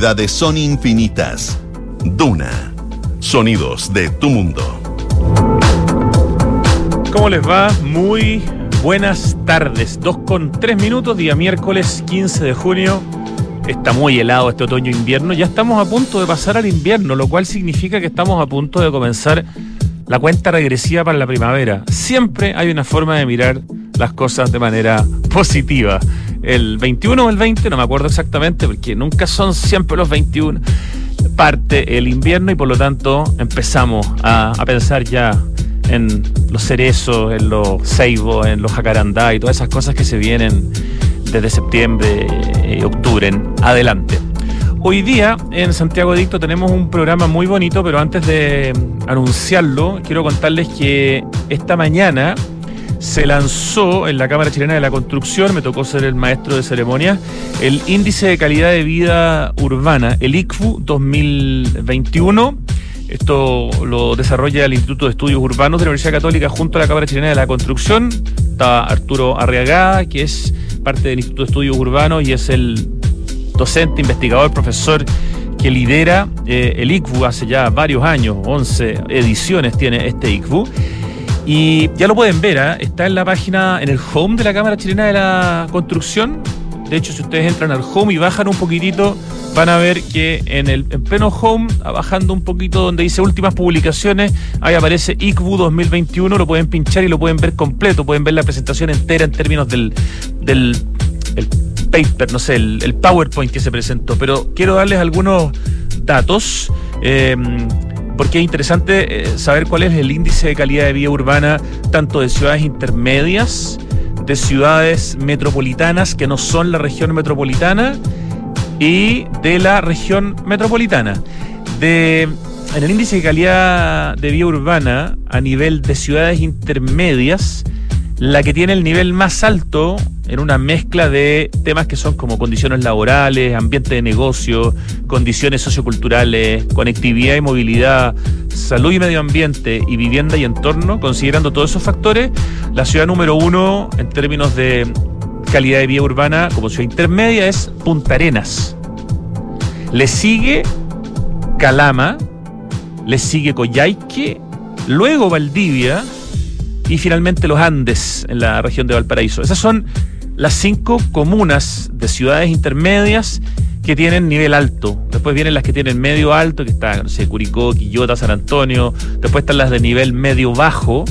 posibilidades son infinitas. Duna. Sonidos de tu mundo. ¿Cómo les va? Muy buenas tardes. Dos con tres minutos, día miércoles 15 de junio. Está muy helado este otoño-invierno. Ya estamos a punto de pasar al invierno, lo cual significa que estamos a punto de comenzar la cuenta regresiva para la primavera. Siempre hay una forma de mirar las cosas de manera positiva. El 21 o el 20, no me acuerdo exactamente, porque nunca son siempre los 21. Parte el invierno y por lo tanto empezamos a, pensar ya en los cerezos, en los ceibos, en los jacarandá y todas esas cosas que se vienen desde septiembre y octubre en adelante. Hoy día en Santiago Dicto tenemos un programa muy bonito, pero antes de anunciarlo, quiero contarles que esta mañana se lanzó en la Cámara Chilena de la Construcción, me tocó ser el maestro de ceremonia, el Índice de Calidad de Vida Urbana, el ICFU 2021. Esto lo desarrolla el Instituto de Estudios Urbanos de la Universidad Católica junto a la Cámara Chilena de la Construcción. Está Arturo Arriagada, que es parte del Instituto de Estudios Urbanos y es el docente, investigador, profesor que lidera eh, el ICFU hace ya varios años, 11 ediciones tiene este ICFU. Y ya lo pueden ver, ¿eh? está en la página, en el home de la Cámara Chilena de la Construcción. De hecho, si ustedes entran al home y bajan un poquitito, van a ver que en el en pleno home, bajando un poquito donde dice últimas publicaciones, ahí aparece ICBU 2021, lo pueden pinchar y lo pueden ver completo, pueden ver la presentación entera en términos del, del paper, no sé, el, PowerPoint que se presentó. Pero quiero darles algunos datos. Eh, porque es interesante eh, saber cuál es el índice de calidad de vida urbana tanto de ciudades intermedias, de ciudades metropolitanas que no son la región metropolitana y de la región metropolitana. En el índice de calidad de vida urbana a nivel de ciudades intermedias, la que tiene el nivel más alto en una mezcla de temas que son como condiciones laborales, ambiente de negocio, condiciones socioculturales, conectividad y movilidad, salud y medio ambiente y vivienda y entorno, considerando todos esos factores, la ciudad número uno en términos de calidad de vida urbana como ciudad intermedia es Punta Arenas. Le sigue Calama, le sigue Coyhaique, luego Valdivia y finalmente los Andes en la región de Valparaíso. Esas son las cinco comunas de ciudades intermedias que tienen nivel alto. Después vienen las que tienen medio alto, que están, no sé, Curicó, Quillota, San Antonio. Después están las de nivel medio bajo,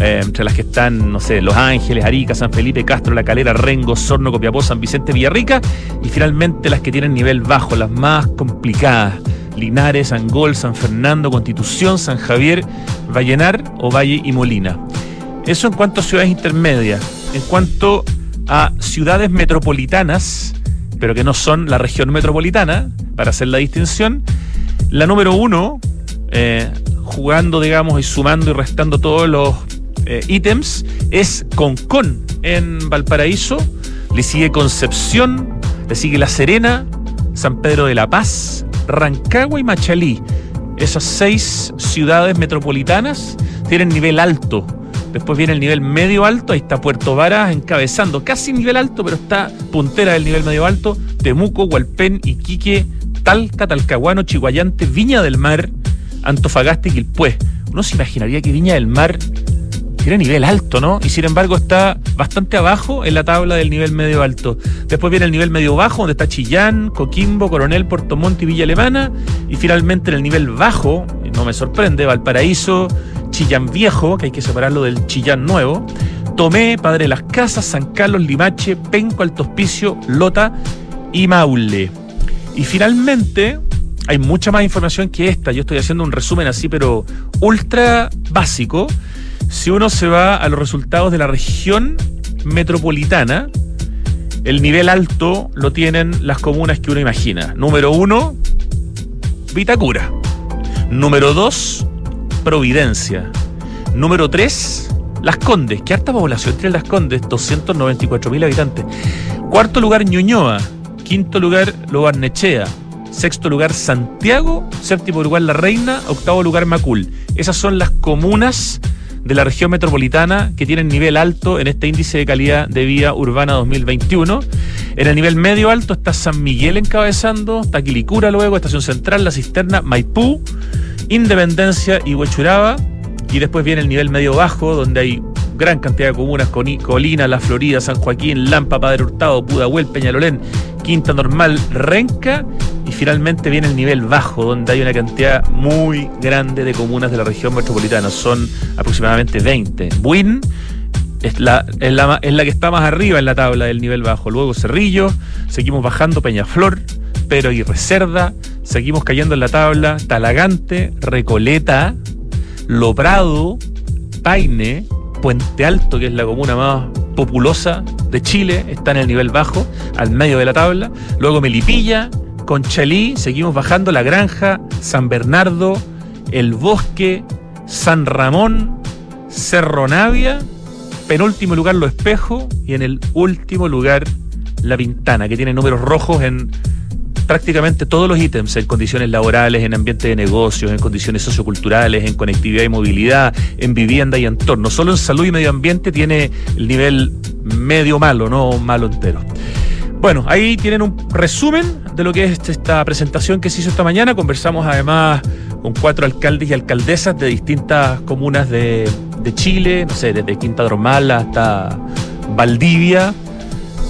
eh, entre las que están, no sé, Los Ángeles, Arica, San Felipe, Castro, La Calera, Rengo, Sorno, Copiapó, San Vicente, Villarrica. Y finalmente las que tienen nivel bajo, las más complicadas. Linares, Angol, San Fernando, Constitución, San Javier, Vallenar o Valle y Molina. Eso en cuanto a ciudades intermedias. En cuanto a ciudades metropolitanas, pero que no son la región metropolitana, para hacer la distinción. La número uno, eh, jugando, digamos, y sumando y restando todos los eh, ítems, es Concón en Valparaíso. Le sigue Concepción, le sigue La Serena, San Pedro de la Paz, Rancagua y Machalí. Esas seis ciudades metropolitanas tienen nivel alto Después viene el nivel medio alto, ahí está Puerto Varas encabezando, casi nivel alto, pero está puntera del nivel medio alto, Temuco, Hualpén, Iquique, Talca, Talcahuano, Chihuayante, Viña del Mar, Antofagasta y Quilpué. Uno se imaginaría que Viña del Mar tiene nivel alto, ¿no? Y sin embargo está bastante abajo en la tabla del nivel medio alto. Después viene el nivel medio bajo, donde está Chillán, Coquimbo, Coronel, Puerto Montt y Villa Alemana. Y finalmente en el nivel bajo, no me sorprende, Valparaíso, Chillán Viejo, que hay que separarlo del Chillán Nuevo, Tomé, Padre de las Casas, San Carlos, Limache, Penco, Alto Hospicio, Lota y Maule. Y finalmente, hay mucha más información que esta. Yo estoy haciendo un resumen así, pero ultra básico. Si uno se va a los resultados de la región metropolitana, el nivel alto lo tienen las comunas que uno imagina. Número uno, Vitacura. Número dos, Providencia. Número 3, Las Condes. ¿Qué harta población tiene Las Condes? 294 mil habitantes. Cuarto lugar, Ñuñoa. Quinto lugar, Lobarnechea. Sexto lugar, Santiago. Séptimo lugar, La Reina. Octavo lugar, Macul. Esas son las comunas de la región metropolitana que tienen nivel alto en este índice de calidad de vida urbana 2021. En el nivel medio alto está San Miguel encabezando, está Quilicura luego, Estación Central, La Cisterna, Maipú, Independencia y Huechuraba. Y después viene el nivel medio bajo, donde hay gran cantidad de comunas, Colina, La Florida, San Joaquín, Lampa, Padre Hurtado, Pudahuel, Peñalolén, Quinta Normal, Renca y finalmente viene el nivel bajo, donde hay una cantidad muy grande de comunas de la región metropolitana, son aproximadamente 20. Buin es la, que está más arriba en la tabla del nivel bajo, luego Cerrillo, seguimos bajando Peñaflor, Pero y Reserda, seguimos cayendo en la tabla. Talagante, Recoleta, Lobrado, Paine, Puente Alto, que es la comuna más populosa de Chile, está en el nivel bajo, al medio de la tabla. Luego Melipilla, Conchalí, seguimos bajando. La Granja, San Bernardo, El Bosque, San Ramón, Cerro Navia, penúltimo lugar Lo Espejo. Y en el último lugar La Pintana, que tiene números rojos en prácticamente todos los ítems en condiciones laborales, en ambiente de negocios, en condiciones socioculturales, en conectividad y movilidad, en vivienda y entorno. Solo en salud y medio ambiente tiene el nivel medio malo, no malo entero. Bueno, ahí tienen un resumen de lo que es esta presentación que se hizo esta mañana. Conversamos además con cuatro alcaldes y alcaldesas de distintas comunas de, Chile, no sé, desde Quinta Normal hasta Valdivia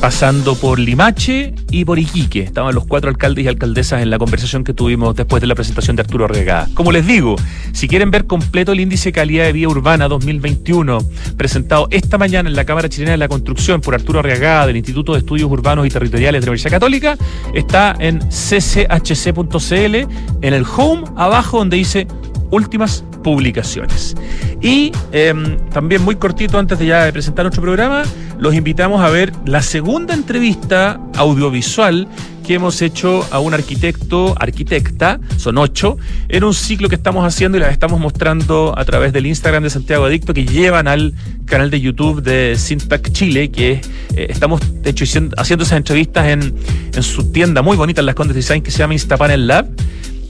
pasando por Limache y por Iquique. Estaban los cuatro alcaldes y alcaldesas en la conversación que tuvimos después de la presentación de Arturo Regada. Como les digo, si quieren ver completo el índice calidad de vida urbana 2021, presentado esta mañana en la Cámara Chilena de la Construcción por Arturo Arriagada del Instituto de Estudios Urbanos y Territoriales de la Universidad Católica, está en cchc.cl, en el home, abajo donde dice últimas publicaciones. Y em, también muy cortito antes de ya presentar nuestro programa, los invitamos a ver la segunda entrevista audiovisual que hemos hecho a un arquitecto, arquitecta, son ocho, en un ciclo que estamos haciendo y las estamos mostrando a través del Instagram de Santiago Adicto, que llevan al canal de YouTube de Syntax Chile, que eh, estamos de haciendo esas entrevistas en, en su tienda muy bonita en Las Condes Design que se llama Instapanel Lab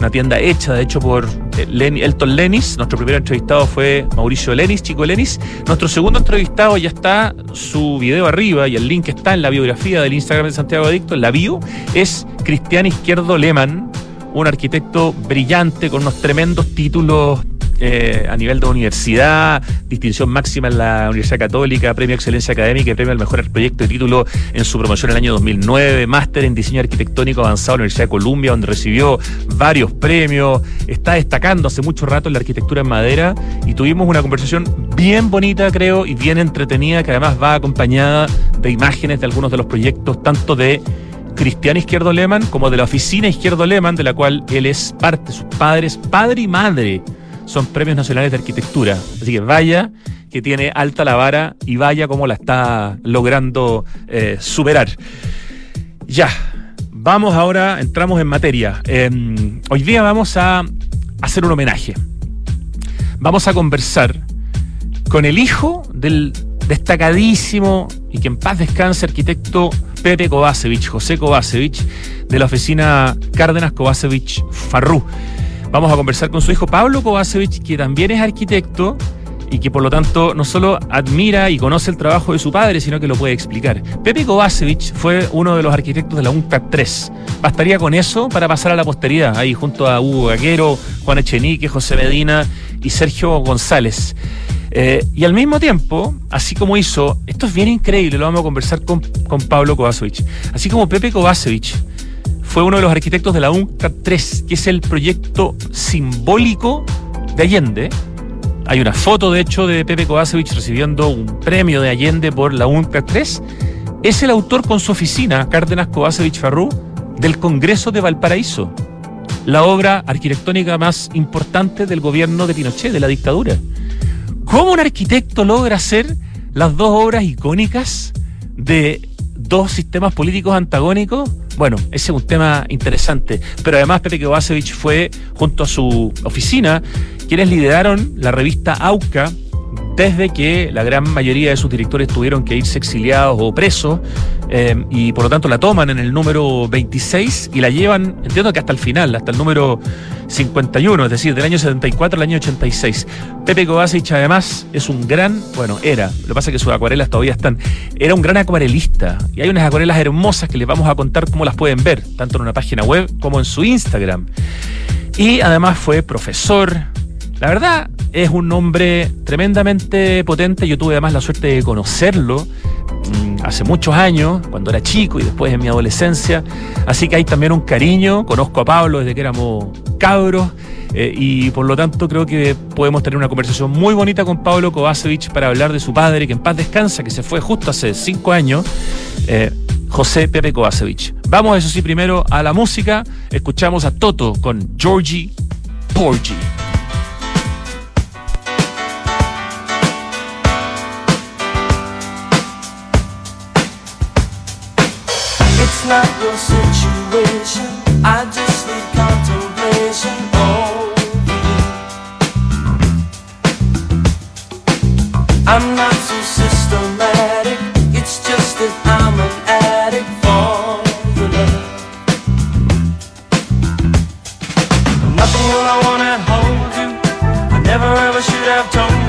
una tienda hecha, de hecho, por eh, Elton Lenis. Nuestro primer entrevistado fue Mauricio Lenis, Chico Lenis. Nuestro segundo entrevistado ya está su video arriba y el link está en la biografía del Instagram de Santiago Adicto, la bio, es Cristian Izquierdo Leman, un arquitecto brillante con unos tremendos títulos eh, a nivel de universidad, distinción máxima en la Universidad Católica, premio Excelencia Académica y premio al mejor proyecto de título en su promoción en el año 2009, máster en diseño arquitectónico avanzado en la Universidad de Columbia, donde recibió varios premios, está destacando hace mucho rato en la arquitectura en madera y tuvimos una conversación bien bonita, creo, y bien entretenida, que además va acompañada de imágenes de algunos de los proyectos, tanto de Cristian Izquierdo Leman como de la oficina Izquierdo Leman, de la cual él es parte, sus padres, padre y madre son premios nacionales de arquitectura. Así que vaya, que tiene alta la vara y vaya como la está logrando eh, superar. Ya, vamos ahora, entramos en materia. Em, hoy día vamos a hacer un homenaje. Vamos a conversar con el hijo del destacadísimo y que en paz descanse arquitecto Pepe Kovacevic, José Kovacevic, de la oficina Cárdenas Kovacevic Farrú. Vamos a conversar con su hijo Pablo Kovacevic, que también es arquitecto y que por lo tanto no solo admira y conoce el trabajo de su padre, sino que lo puede explicar. Pepe Kovacevic fue uno de los arquitectos de la UNCTAD 3. Bastaría con eso para pasar a la posteridad, ahí junto a Hugo Gaguero, Juan Echenique, José Medina y Sergio González. Eh, y al mismo tiempo, así como hizo, esto es bien increíble, lo vamos a conversar con, con Pablo Kovacevic, así como Pepe Kovacevic fue uno de los arquitectos de la UNCTAD 3, que es el proyecto simbólico de Allende. Hay una foto, de hecho, de Pepe Kovacevic recibiendo un premio de Allende por la UNCTAD 3. Es el autor con su oficina, Cárdenas Kovacevic Farrú, del Congreso de Valparaíso, la obra arquitectónica más importante del gobierno de Pinochet, de la dictadura. ¿Cómo un arquitecto logra hacer las dos obras icónicas de dos sistemas políticos antagónicos? Bueno, ese es un tema interesante. Pero además Pepe Kovacevic fue, junto a su oficina, quienes lideraron la revista AUCA desde que la gran mayoría de sus directores tuvieron que irse exiliados o presos eh, y por lo tanto la toman en el número 26 y la llevan, entiendo que hasta el final, hasta el número 51, es decir, del año 74 al año 86. Pepe Kovacic además es un gran, bueno, era, lo que pasa es que sus acuarelas todavía están, era un gran acuarelista y hay unas acuarelas hermosas que les vamos a contar cómo las pueden ver, tanto en una página web como en su Instagram. Y además fue profesor, la verdad, es un hombre tremendamente potente. Yo tuve además la suerte de conocerlo mm, hace muchos años, cuando era chico y después en mi adolescencia. Así que hay también un cariño. Conozco a Pablo desde que éramos cabros. Eh, y por lo tanto creo que podemos tener una conversación muy bonita con Pablo Kovacevic para hablar de su padre, que en paz descansa, que se fue justo hace cinco años, eh, José Pepe Kovacevic. Vamos, eso sí, primero a la música. Escuchamos a Toto con Georgie Porgy. Not your situation. I just need contemplation over you. I'm not so systematic. It's just that I'm an addict for your love. Nothing when I wanna hold you. I never ever should have told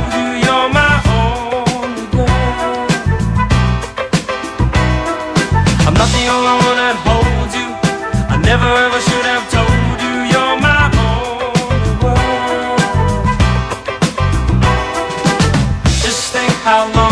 how long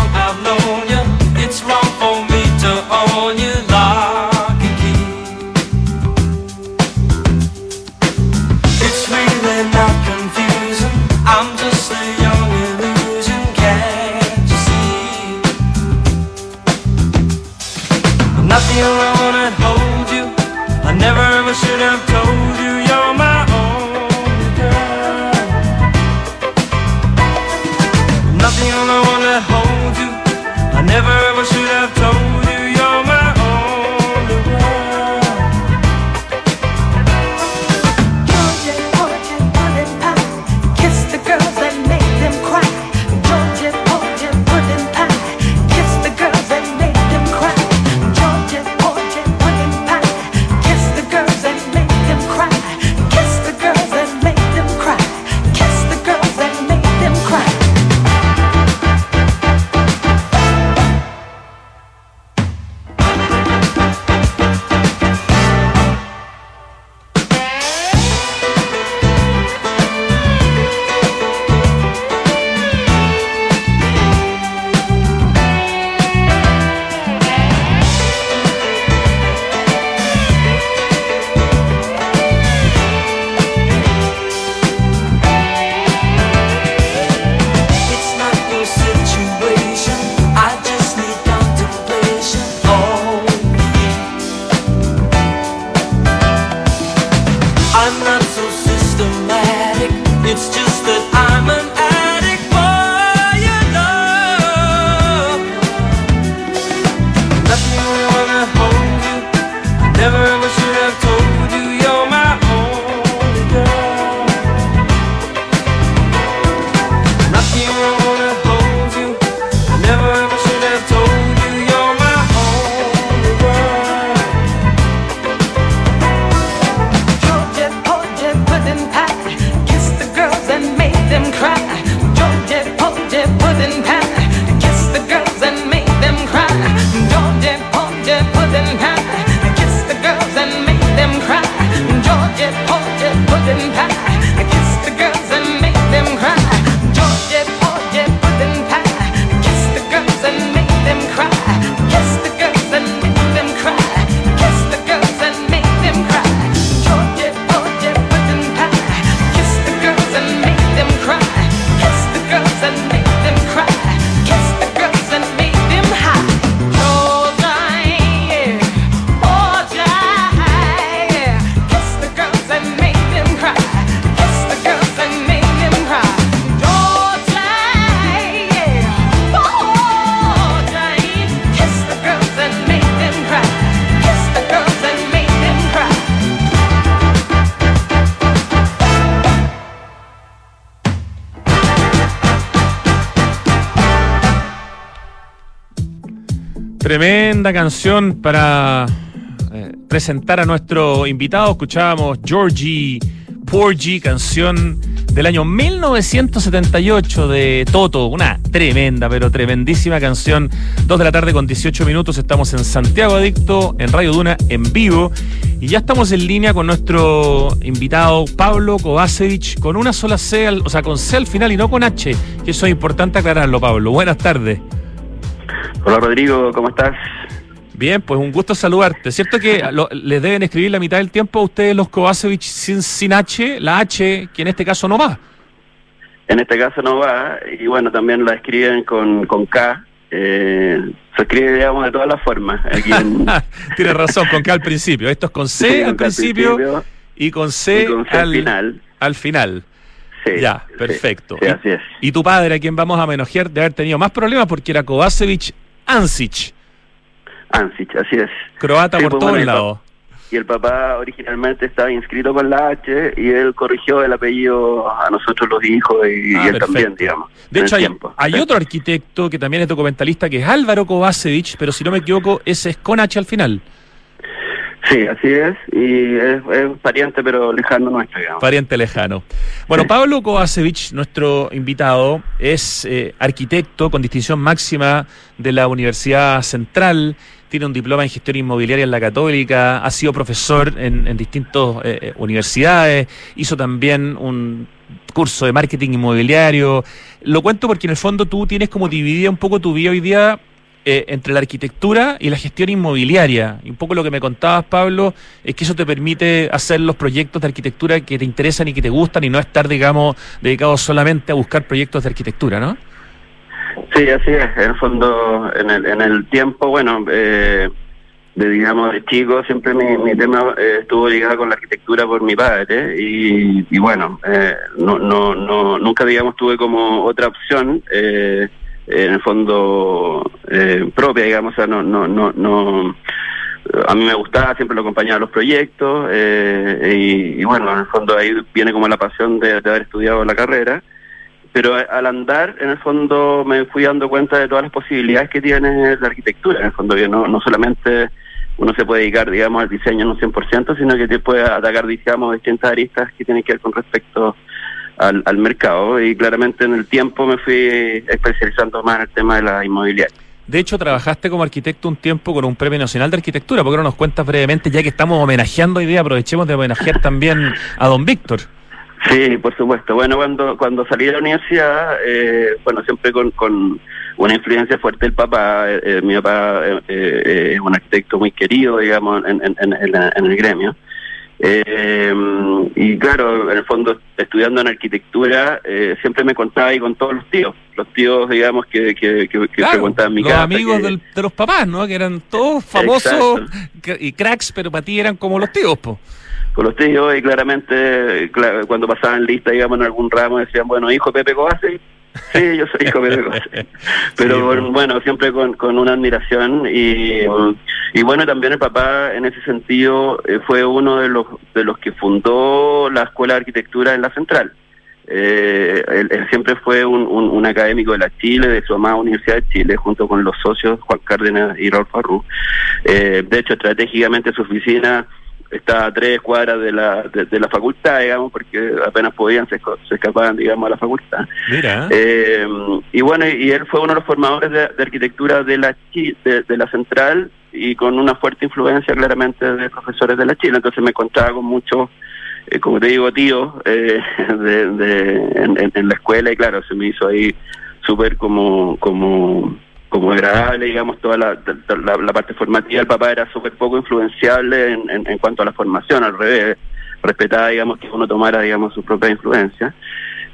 tremenda canción para eh, presentar a nuestro invitado. Escuchábamos Georgie Porgy, canción del año 1978 de Toto. Una tremenda, pero tremendísima canción. Dos de la tarde con 18 minutos. Estamos en Santiago Adicto, en Radio Duna, en vivo. Y ya estamos en línea con nuestro invitado Pablo Kovacevic, con una sola C, o sea, con C al final y no con H. Que eso es importante aclararlo, Pablo. Buenas tardes. Hola Rodrigo, ¿cómo estás? Bien, pues un gusto saludarte. ¿Cierto que lo- les deben escribir la mitad del tiempo a ustedes los Kovacevic sin, sin H? La H, que en este caso no va. En este caso no va, y bueno, también la escriben con, con K. eh, se escribe, digamos, de todas las formas. En, Tienes razón, con K al principio. Esto es con C Sí, al con principio, principio y con C, y con C al al, final. al final. Sí, ya, perfecto. Sí, y, así es. y tu padre, a quien vamos a homenajear, de haber tenido más problemas porque era Kovacevic Ansic, Ansic, así es. croata Sí, por pues, todos bueno, lados. Y el papá originalmente estaba inscrito con la H y él corrigió el apellido a nosotros los hijos y, Ah, y él también, digamos. De hecho, hay, otro arquitecto que también es documentalista, que es Álvaro Kovacevic, pero si no me equivoco, ese es con H al final. Sí, así es. Y es, es pariente, pero lejano nuestro, digamos. Pariente lejano. Bueno, Pablo Kovacevic, nuestro invitado, es eh, arquitecto con distinción máxima de la Universidad Central, tiene un diploma en gestión inmobiliaria en la Católica, ha sido profesor en, en distintas universidades, hizo también un curso de marketing inmobiliario. Lo cuento porque en el fondo tú tienes como dividida un poco tu vida hoy día eh, entre la arquitectura y la gestión inmobiliaria. Y un poco lo que me contabas, Pablo, es que eso te permite hacer los proyectos de arquitectura que te interesan y que te gustan y no estar, digamos, dedicado solamente a buscar proyectos de arquitectura, ¿no? Sí, así es. En el fondo, en el, en el tiempo, bueno, eh, de digamos de chico, siempre mi, mi tema eh, estuvo ligado con la arquitectura por mi padre y, y bueno, eh, no, no, no, nunca digamos tuve como otra opción. Eh, en el fondo eh, propia, digamos, o sea, no, no, no, no, a mí me gustaba, siempre lo acompañaba a los proyectos eh, y, bueno, en el fondo ahí viene como la pasión de haber estudiado la carrera pero al andar, en el fondo, me fui dando cuenta de todas las posibilidades que tiene la arquitectura. En el fondo, que no, no solamente uno se puede dedicar, digamos, al diseño en un 100%, sino que te puede atacar, digamos, distintas aristas que tienen que ver con respecto al, al mercado. Y claramente en el tiempo me fui especializando más en el tema de la inmobiliaria. De hecho, trabajaste como arquitecto un tiempo con un premio nacional de arquitectura. ¿Por qué no nos cuentas brevemente, ya que estamos homenajeando hoy día, aprovechemos de homenajear también a don Víctor? Sí, por supuesto. Bueno, cuando cuando salí de la universidad, eh, bueno, siempre con, con una influencia fuerte del papá. eh, eh, mi papá eh, eh, es un arquitecto muy querido, digamos, en, en, en, la- en el gremio. Eh, y claro, en el fondo, estudiando en arquitectura, eh, siempre me contaba ahí con todos los tíos. Los tíos, digamos, que, que, que, que Claro, frecuentaban mi los casa. amigos que- del- de los papás, ¿no? Que eran todos famosos Exacto. y cracks, pero para ti eran como los tíos, po. Con los tíos y claramente cla- cuando pasaban lista, digamos, en algún ramo decían, bueno, hijo Pepe Coase. Sí, yo soy hijo Pepe Coase. Pero Sí, pues. bueno, siempre con, con una admiración y, y bueno, también el papá en ese sentido eh, fue uno de los, de los que fundó la Escuela de Arquitectura en la Central. Eh, él, él siempre fue un, un, un académico de la Chile, de su amada Universidad de Chile, junto con los socios Juan Cárdenas y Raúl Farrú. Eh, de hecho, estratégicamente su oficina está a tres cuadras de la, de, de la facultad, digamos, porque apenas podían, se, se escapaban, digamos, a la facultad. Mira. Eh, y bueno, y él fue uno de los formadores de, de arquitectura de la, de, de la Central y con una fuerte influencia claramente de profesores de la Chile. Entonces me encontraba con muchos, eh, como te digo, tíos eh, de, en la escuela y claro, se me hizo ahí súper como... como como agradable, digamos, toda la, la, la parte formativa. El papá era súper poco influenciable en, en, en cuanto a la formación, al revés, respetaba, digamos, que uno tomara, digamos, su propia influencia.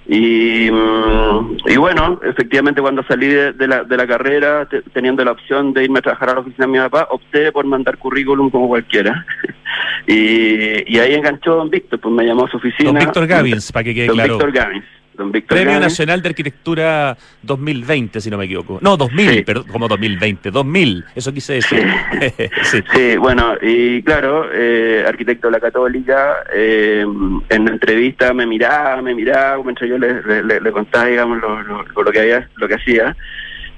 Y, mm, y bueno, efectivamente cuando salí de, de la, de la carrera, te- teniendo la opción de irme a trabajar a la oficina de mi papá, opté por mandar currículum como cualquiera. y, y ahí enganchó don Víctor, pues me llamó a su oficina. Don Víctor Gavins, para que quede Don claro. Víctor Gavins. Don Víctor Premio. Nacional de Arquitectura 2020, si no me equivoco. No, 2000, Sí. perdón, como 2020, 2000, eso quise decir. sí. Sí, bueno, y claro, eh, arquitecto de la Católica, eh, en la entrevista me miraba, me miraba, mientras yo le, le- le- le contaba, digamos, lo, lo- lo que había, lo que hacía,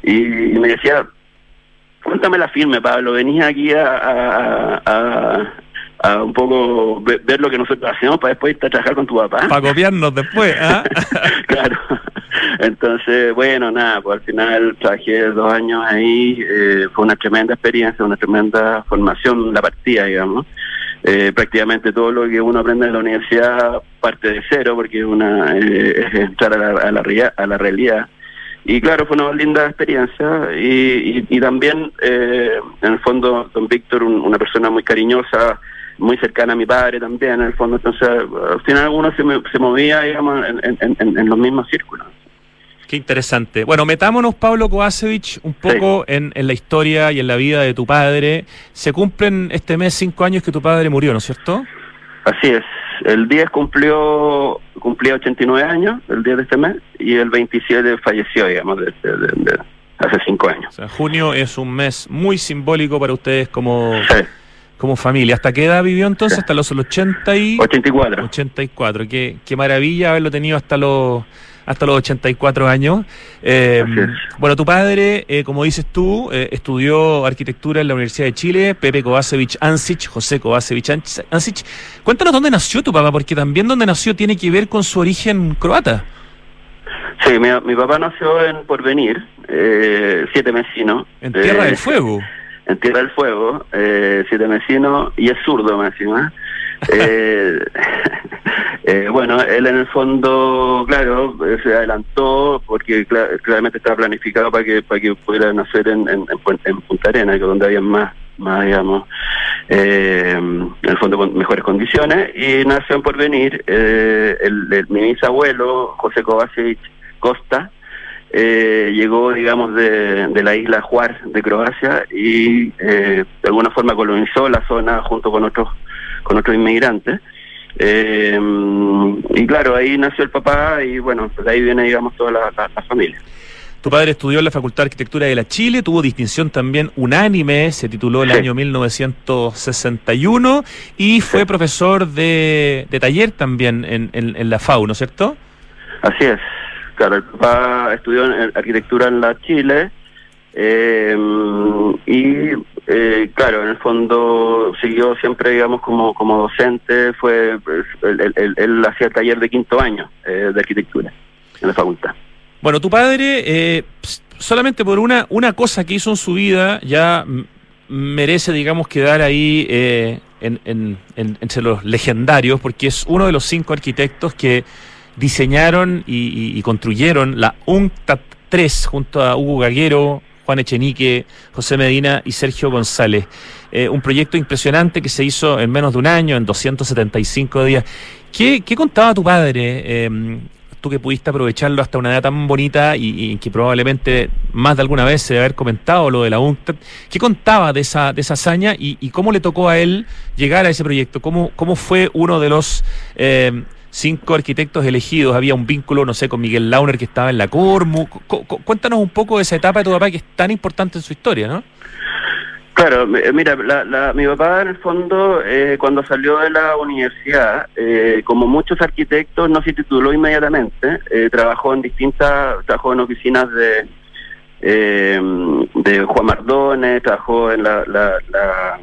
y, y me decía, cuéntame la firme, Pablo. Venís aquí a, a, a, a un poco ve- ver lo que nosotros hacemos para después irte a trabajar con tu papá. Para copiarnos después, ¿ah? claro. Entonces, bueno, nada, pues al final trabajé dos años ahí, eh, fue una tremenda experiencia, una tremenda formación la partida, digamos. Eh, prácticamente todo lo que uno aprende en la universidad parte de cero, porque una eh, es entrar a la, a la, a la realidad. Y claro, fue una linda experiencia y, y, y también, eh, en el fondo, don Víctor, un- una persona muy cariñosa, muy cercana a mi padre también, en el fondo, entonces al final uno se, se movía, digamos, en, en- en- en los mismos círculos. Qué interesante. Bueno, metámonos, Pablo Kovacevic, un poco en, en la historia y en la vida de tu padre. Se cumplen este mes cinco años que tu padre murió, ¿no es cierto? Así es, el 10 cumplió cumplía 89 años, el 10 de este mes, y el 27 falleció, digamos, de, de- de- de hace cinco O años. sea, junio es un mes muy simbólico para ustedes como, Sí, como familia. ¿Hasta qué edad vivió entonces? Hasta los 80 y... 84. 84. Qué, qué maravilla haberlo tenido hasta los hasta los 84 años. Eh, bueno, tu padre, eh, como dices tú, eh, estudió arquitectura en la Universidad de Chile, Pepe Kovacevic Ansic, José Kovacevic Ans- Ansic. Cuéntanos dónde nació tu papá, porque también dónde nació tiene que ver con su origen croata. Sí, mi, mi papá nació en Porvenir, eh, siete mesinos. En Tierra eh, del Fuego. En Tierra del Fuego, eh, siete vecinos, y es zurdo más encima. Eh, eh, bueno, él en el fondo, claro, se adelantó porque cla- claramente estaba planificado para que para que pudiera nacer en, en, en Punta Arenas, que donde había más, más digamos, eh, en el fondo con mejores condiciones, y nació en Porvenir eh, el, el- mi bisabuelo, José Kovacevic Costa, eh, llegó, digamos, de, de la isla Juar de Croacia y eh, de alguna forma colonizó la zona junto con otros con otros inmigrantes. Eh, y claro, ahí nació el papá y bueno, de ahí viene, digamos, toda la, la- la familia. Tu padre estudió en la Facultad de Arquitectura de la Chile, tuvo distinción también unánime, se tituló el Sí. año 1961 y fue Sí. profesor de, de taller también en, en- en la FAU, ¿no es cierto? Así es. Claro, el papá estudió en arquitectura en la Chile eh, y, eh, claro, en el fondo siguió siempre, digamos, como, como docente. Fue pues, él, hacía el taller de quinto año eh, de arquitectura en la facultad. Bueno, tu padre, eh, solamente por una, una cosa que hizo en su vida, ya merece, digamos, quedar ahí eh, en, en- en- entre los legendarios, porque es uno de los cinco arquitectos que diseñaron y, construyeron la UNCTAD 3 junto a Hugo Gaguero, Juan Echenique, José Medina y Sergio González. Eh, un proyecto impresionante que se hizo en menos de un año, en 275 días. ¿Qué, qué contaba tu padre? eh, tú que pudiste aprovecharlo hasta una edad tan bonita y, que probablemente más de alguna vez se debe haber comentado lo de la UNCTAD. ¿Qué contaba de esa, de esa hazaña y, cómo le tocó a él llegar a ese proyecto? ¿Cómo, cómo fue uno de los eh, cinco arquitectos elegidos? Había un vínculo, no sé, con Miguel Launer que estaba en la Cormu. Cu- cu- cuéntanos un poco de esa etapa de tu papá que es tan importante en su historia, ¿no? Claro, mi- mira, la, la- mi papá en el fondo, eh, cuando salió de la universidad, eh, como muchos arquitectos, no se tituló inmediatamente, eh, trabajó en distintas, trabajó en oficinas de, eh, de Juan Mardones, trabajó en la, la, la,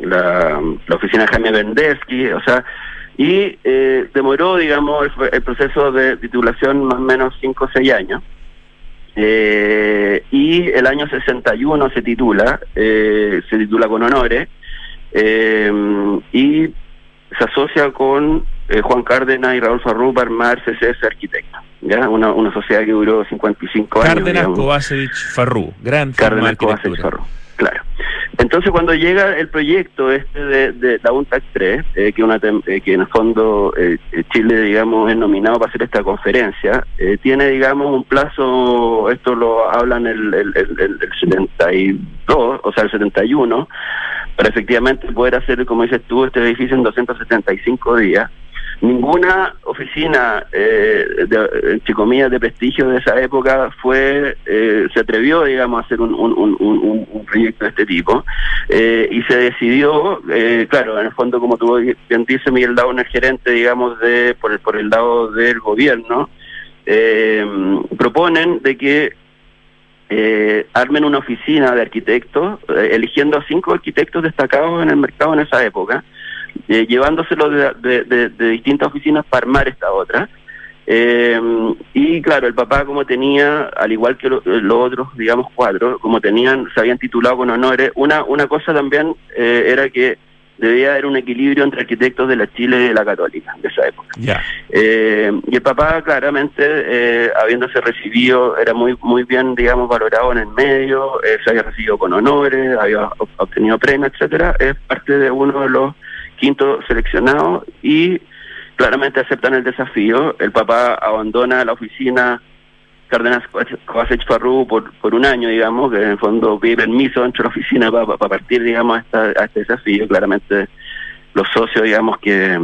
la, la oficina de Jaime Bendesky, o sea, y eh, demoró, digamos, el, el proceso de titulación más o menos 5 o 6 años. Eh, y el año 61 se titula, eh, se titula con honores, eh, y se asocia con eh, Juan Cárdenas y Raúl Farrú para armar CCS Arquitecto, ¿ya? Una, una sociedad que duró 55 años. Cárdenas. Kovacevic Farrú, gran Cárdenas arquitectura. Farrú, claro. Entonces cuando llega el proyecto este de, de la UNTAC 3, eh, que, una eh, que en el fondo eh, Chile, digamos, es nominado para hacer esta conferencia, eh, tiene, digamos, un plazo, esto lo hablan el, el, el, el- el 72, o sea, el 71, para efectivamente poder hacer, como dices tú, este edificio en 275 días. Ninguna oficina, eh, de, entre de prestigio de esa época fue, eh, se atrevió, digamos, a hacer un, un, un, proyecto de este tipo eh, y se decidió, eh, claro, en el fondo, como tú bien dices, Miguel Dauner, gerente, digamos, de por el, por el lado del gobierno, eh, proponen de que eh, armen una oficina de arquitectos, eligiendo a cinco arquitectos destacados en el mercado en esa época, eh, llevándoselos de, de- de- de distintas oficinas para armar esta otra. Eh, y claro, el papá como tenía, al igual que lo- los otros, digamos cuatro, como tenían, se habían titulado con honores, una, una cosa también eh, era que debía haber un equilibrio entre arquitectos de la Chile y de la Católica de esa época. Eh, y el papá, claramente, eh, habiéndose recibido, era muy muy bien, digamos, valorado en el medio, eh, se había recibido con honores, había ob- obtenido premios, etcétera. Es parte de uno de los quintos seleccionados y claramente aceptan el desafío. El papá abandona la oficina Cárdenas Kovacic Farru por, por un año, digamos, que en el fondo pide permiso dentro de la oficina para partir, digamos, a, esta- a este desafío. Claramente los socios, digamos, que,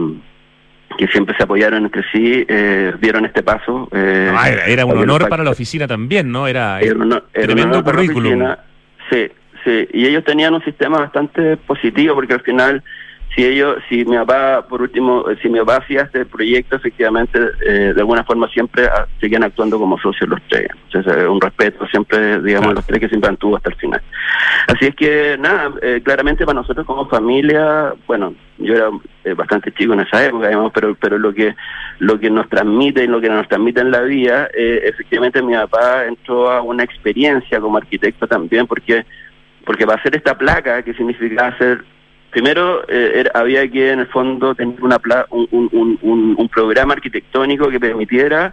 que siempre se apoyaron entre sí, eh, vieron este paso. eh, Ah, era, era un honor para la oficina también, ¿no? Era, Era un era un tremendo para la currículum. oficina. Sí, sí. Y ellos tenían un sistema bastante positivo porque al final, si ellos, si mi papá, por último, eh, si mi papá hacía este proyecto, efectivamente, eh, de alguna forma siempre ah, seguían actuando como socios los tres. Entonces, eh, un respeto siempre, digamos, Claro. los tres que siempre mantuvo hasta el final. Así es que, nada, eh, claramente para nosotros como familia, bueno, yo era eh, bastante chico en esa época, digamos, pero pero lo que lo que nos transmite y lo que nos transmite en la vida, eh, efectivamente mi papá entró a una experiencia como arquitecto también, porque porque para hacer esta placa, que significaba hacer, primero eh, era- había que en el fondo tener una pla- un, un, un- un- un programa arquitectónico que permitiera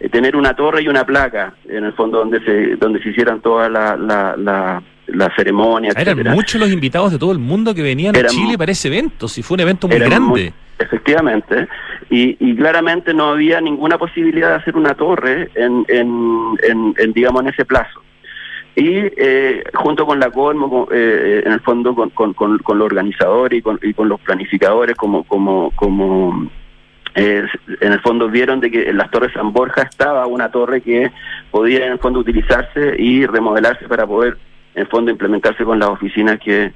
eh, tener una torre y una placa, en el fondo donde se donde se hicieran todas la, la, la, la ceremonia, Ah, Eran muchos los invitados de todo el mundo que venían a Eran Chile mu- para ese evento. Si fue un evento muy grande. muy- efectivamente. Y, y claramente no había ninguna posibilidad de hacer una torre en, en, en, en, digamos, en ese plazo. Y eh, junto con la Colmo, con, eh, en el fondo con, con, con, con los organizadores y con, y con los planificadores, como, como, como eh, en el fondo vieron de que en las Torres San Borja estaba una torre que podía en el fondo utilizarse y remodelarse para poder en el fondo implementarse con las oficinas que,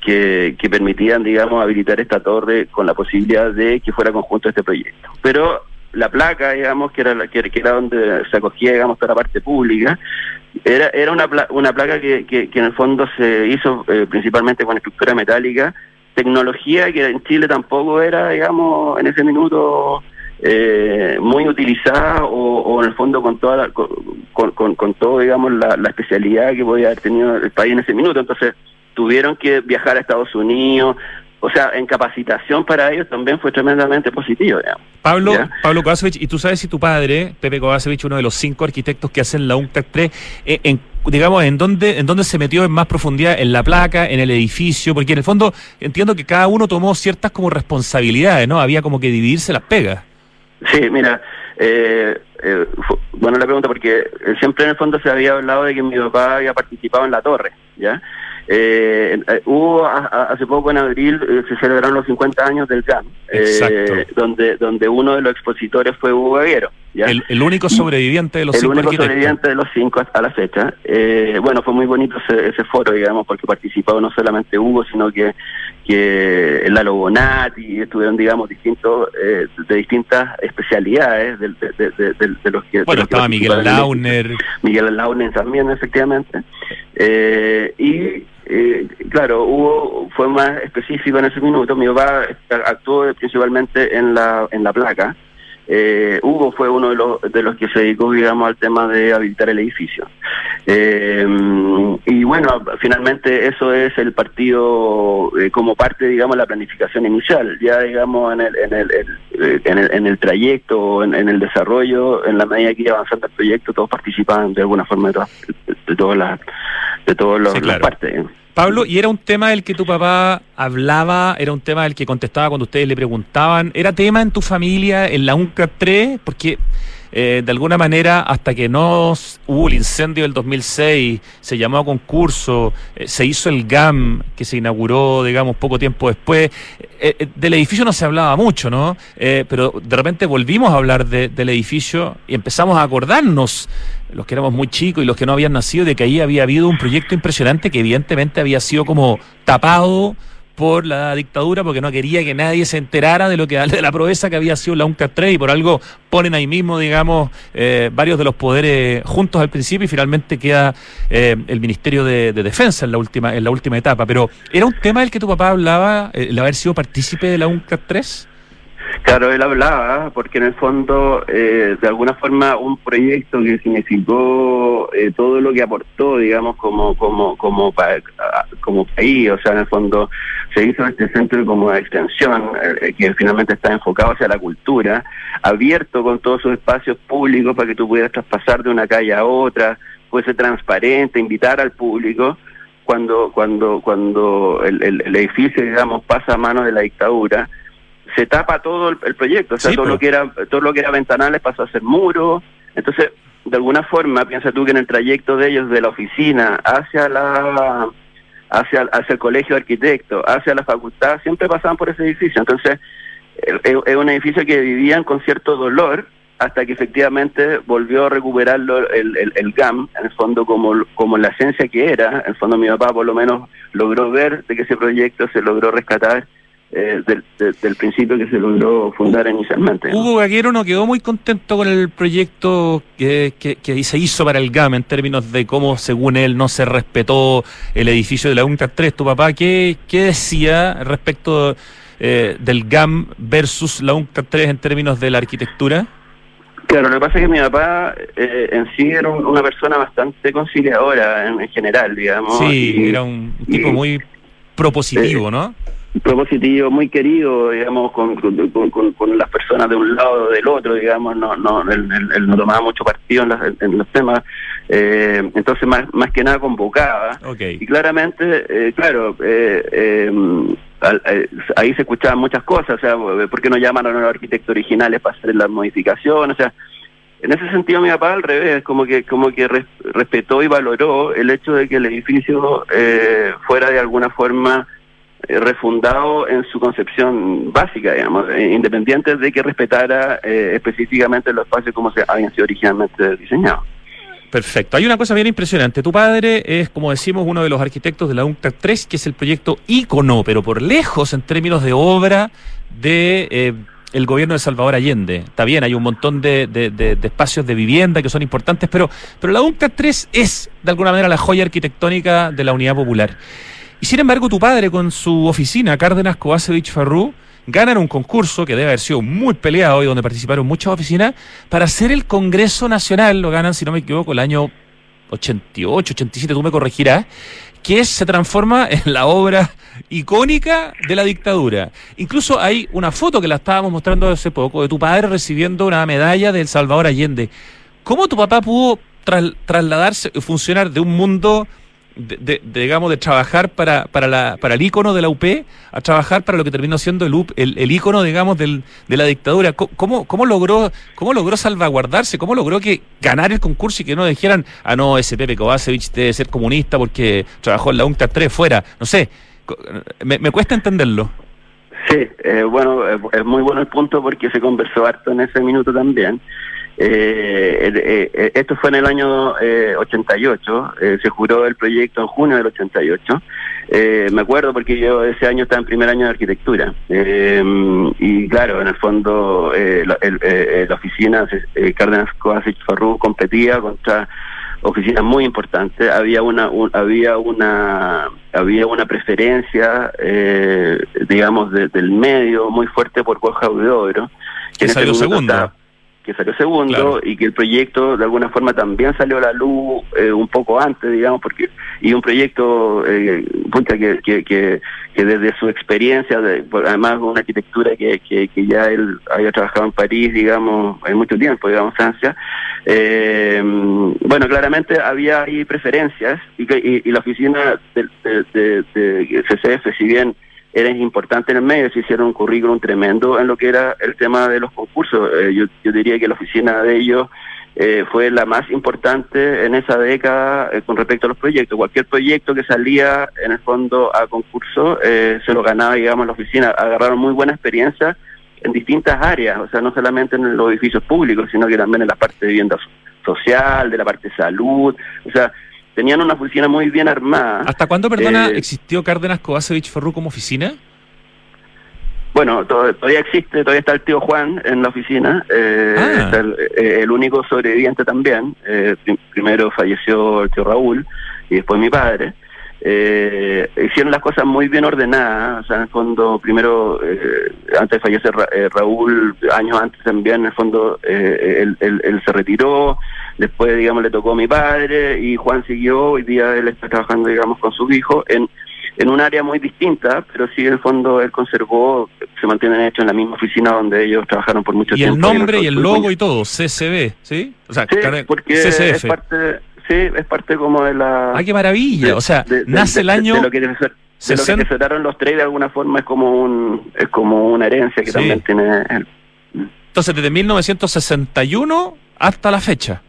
que, que permitían, digamos, habilitar esta torre con la posibilidad de que fuera conjunto este proyecto. Pero la placa, digamos, que era, la, que, era donde se acogía, digamos, toda la parte pública, era, era una, pla- una placa que, que, en el fondo se hizo eh, principalmente con estructura metálica, tecnología que en Chile tampoco era, digamos, en ese minuto eh, muy utilizada o, en el fondo con toda la- con, con, todo, digamos, la especialidad que podía haber tenido el país en ese minuto. Entonces tuvieron que viajar a Estados Unidos. O sea, en capacitación para ellos también fue tremendamente positivo, digamos. Pablo, Ya. Pablo Kovacevic, y tú sabes si tu padre, Pepe Kovacevic, uno de los cinco arquitectos que hacen la UNCTAD 3, eh, en, digamos, ¿en dónde, ¿en dónde se metió en más profundidad? ¿En la placa, en el edificio? Porque en el fondo entiendo que cada uno tomó ciertas como responsabilidades, ¿no? Había como que dividirse las pegas. Sí, mira, eh, eh, bueno la pregunta porque siempre en el fondo se había hablado de que mi papá había participado en la torre, ¿ya? Eh, eh, hubo a- a- hace poco en abril eh, se celebraron los 50 años del GAM, eh, donde donde uno de los expositores fue Hugo ¿ya? El, el único sobreviviente de los el cinco único arquitectos. sobreviviente de los cinco a la fecha. Eh, bueno, fue muy bonito ese, ese foro, digamos, porque participó no solamente Hugo, sino que, que Lalo Bonatti, estuvieron, digamos, distintos eh, de distintas especialidades de, de, los que... Bueno, los que estaba Miguel el- Launer. Miguel Launen también, efectivamente. Eh, y eh, claro, hubo fue más específico en ese minuto. Mi papá actuó principalmente en la en la placa. Eh, Hugo fue uno de los, de los que se dedicó, digamos, al tema de habilitar el edificio. Eh, y bueno, finalmente eso es el partido eh, como parte, digamos, de la planificación inicial. Ya, digamos, en el, en el, el- eh, en el, en el trayecto, o en, en el desarrollo, en la medida que iba avanzando el proyecto, todos participaban de alguna forma de todas, de todas las, de todas las, Sí, las claro. partes. Pablo, ¿y era un tema del que tu papá hablaba? ¿Era un tema del que contestaba cuando ustedes le preguntaban? ¿Era tema en tu familia, en la UNCA 3? Porque eh, de alguna manera, hasta que no hubo el incendio del 2006, se llamó a concurso, eh, se hizo el GAM, que se inauguró, digamos, poco tiempo después, eh, eh, del edificio no se hablaba mucho, ¿no? Pero de repente volvimos a hablar de- del edificio y empezamos a acordarnos, los que éramos muy chicos y los que no habían nacido, de que ahí había habido un proyecto impresionante que evidentemente había sido como tapado por la dictadura porque no quería que nadie se enterara de lo que de la proeza que había sido la UNCA 3 y por algo ponen ahí mismo, digamos, eh, varios de los poderes juntos al principio y finalmente queda eh, el Ministerio de, de Defensa en la última en la última etapa. Pero ¿era un tema del que tu papá hablaba, eh, el haber sido partícipe de la UNCA 3? Claro, él hablaba, porque en el fondo, eh, de alguna forma, un proyecto que significó eh, todo lo que aportó, digamos, como como como pa- como país, o sea, en el fondo se hizo este centro como de extensión eh, que finalmente está enfocado hacia la cultura, abierto con todos sus espacios públicos para que tú pudieras traspasar de una calle a otra, fuese transparente, invitar al público. Cuando cuando cuando el- el edificio, digamos, pasa a manos de la dictadura se tapa todo el, el proyecto, o sea, Sí, todo lo que era todo lo que era ventanales pasó a ser muro. Entonces, de alguna forma, piensa tú que en el trayecto de ellos de la oficina hacia la hacia, hacia el colegio de arquitectos, hacia la facultad, siempre pasaban por ese edificio. Entonces, es es un edificio que vivían con cierto dolor hasta que efectivamente volvió a recuperarlo el, el, el GAM, en el fondo como, como la esencia que era, en el fondo mi papá por lo menos logró ver de que ese proyecto se logró rescatar eh, del, de- del principio que se logró fundar inicialmente. ¿no? Hugo Gaguero no quedó muy contento con el proyecto que, que, que se hizo para el GAM en términos de cómo, según él, no se respetó el edificio de la UNCA 3. ¿Tu papá qué, qué decía respecto eh, del GAM versus la UNCA 3 en términos de la arquitectura? Claro, lo que pasa es que mi papá eh, en sí era un- una persona bastante conciliadora en, en general, digamos. Sí, y- era un tipo y- muy propositivo, ¿no? Propositivo, muy querido, digamos, con, con, con- con las personas de un lado o del otro, digamos, no, no, él, él- él no tomaba mucho partido en, las- en los temas, eh, entonces más, más que nada convocaba. Y claramente, eh, claro, eh, eh, al- eh, ahí se escuchaban muchas cosas, o sea, ¿por qué no llamaron a los arquitectos originales para hacer las modificaciones? O sea, en ese sentido mi papá al revés, como que como que res- respetó y valoró el hecho de que el edificio eh, fuera de alguna forma refundado en su concepción básica, digamos, eh, independiente de que respetara eh, específicamente los espacios como se habían sido originalmente diseñados. Perfecto. Hay una cosa bien impresionante. Tu padre es, como decimos, uno de los arquitectos de la UNCTAD 3, que es el proyecto ícono, pero por lejos en términos de obra de eh, el gobierno de Salvador Allende. Está bien, hay un montón de- de espacios de vivienda que son importantes, pero, pero la UNCTAD 3 es, de alguna manera, la joya arquitectónica de la Unidad Popular. Y sin embargo, tu padre con su oficina, Cárdenas Kovacevic Farrú, ganan un concurso que debe haber sido muy peleado y donde participaron muchas oficinas para hacer el Congreso Nacional. Lo ganan, si no me equivoco, el año 88, 87, tú me corregirás, que se transforma en la obra icónica de la dictadura. Incluso hay una foto que la estábamos mostrando hace poco de tu padre recibiendo una medalla del Salvador Allende. ¿Cómo tu papá pudo tras- trasladarse, funcionar de un mundo, de, de- digamos, de trabajar para, para, la, para el ícono de la UP a trabajar para lo que terminó siendo el, UP, el, el ícono, digamos, del, de la dictadura? ¿Cómo, cómo, logró, ¿Cómo logró salvaguardarse? ¿Cómo logró que ganar el concurso y que no dijeran, ah, no, ese Pepe Kovacevic debe ser comunista porque trabajó en la UNCTAD 3 fuera? No sé, me, me cuesta entenderlo. Sí, eh, bueno, eh, es muy bueno el punto porque se conversó harto en ese minuto también. Eh, eh, eh, esto fue en el año eh, 88, eh, se juró el proyecto en junio del 88. Eh, me acuerdo porque yo ese año estaba en primer año de arquitectura. Eh, y claro, en el fondo, eh, la, el- la oficina Cárdenas Kovacic Farrú competía contra oficinas muy importantes había una un- había una había una preferencia eh, digamos de- del medio muy fuerte por Borja Huidobro Que ese salió segundo. estaba- que salió segundo Claro. y que el proyecto de alguna forma también salió a la luz eh, un poco antes, digamos, porque y un proyecto eh, que, que, que, que desde su experiencia, de, además una arquitectura que, que, que ya él había trabajado en París, digamos, en mucho tiempo, digamos, Francia, eh, bueno, claramente había ahí preferencias y, que- y, y la oficina de, de, de- de CCF, si bien era importante en el medio, se hicieron un currículum tremendo en lo que era el tema de los concursos. Eh, yo, yo diría que la oficina de ellos eh, fue la más importante en esa década eh, con respecto a los proyectos. Cualquier proyecto que salía en el fondo a concurso eh, se lo ganaba, digamos, la oficina. Agarraron muy buena experiencia en distintas áreas, o sea, no solamente en los edificios públicos, sino que también en la parte de vivienda so- social, de la parte de salud, o sea, tenían una oficina muy bien armada. ¿Hasta cuándo, perdona, Eh, existió Cárdenas Kovacevic Ferru como oficina? Bueno, to- todavía existe, todavía está el tío Juan en la oficina, eh, Ah. está el, eh, el único sobreviviente también. eh, prim- primero falleció el tío Raúl y después mi padre. Eh, hicieron las cosas muy bien ordenadas, o sea, en el fondo, primero, eh, antes de fallecer Ra- eh, Raúl, años antes también, en el fondo, eh, él, él- él se retiró, después, digamos, le tocó a mi padre y Juan siguió, hoy día él está trabajando, digamos, con sus hijos en, en un área muy distinta, pero sí, en el fondo, él conservó, se mantienen hechos en la misma oficina donde ellos trabajaron por mucho Y el tiempo. nombre y el logo y todo, CCB, ¿sí? O sea, Sí, porque CCF. es parte, sí, es parte como de la... Ah, qué maravilla. de- o sea, de- de- nace el año. de lo que de lo que 60 asesoraron los tres de alguna forma es como un es como una herencia que Sí. también tiene él. Entonces, desde 1961 hasta la fecha.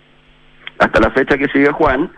hasta la fecha que sigue Juan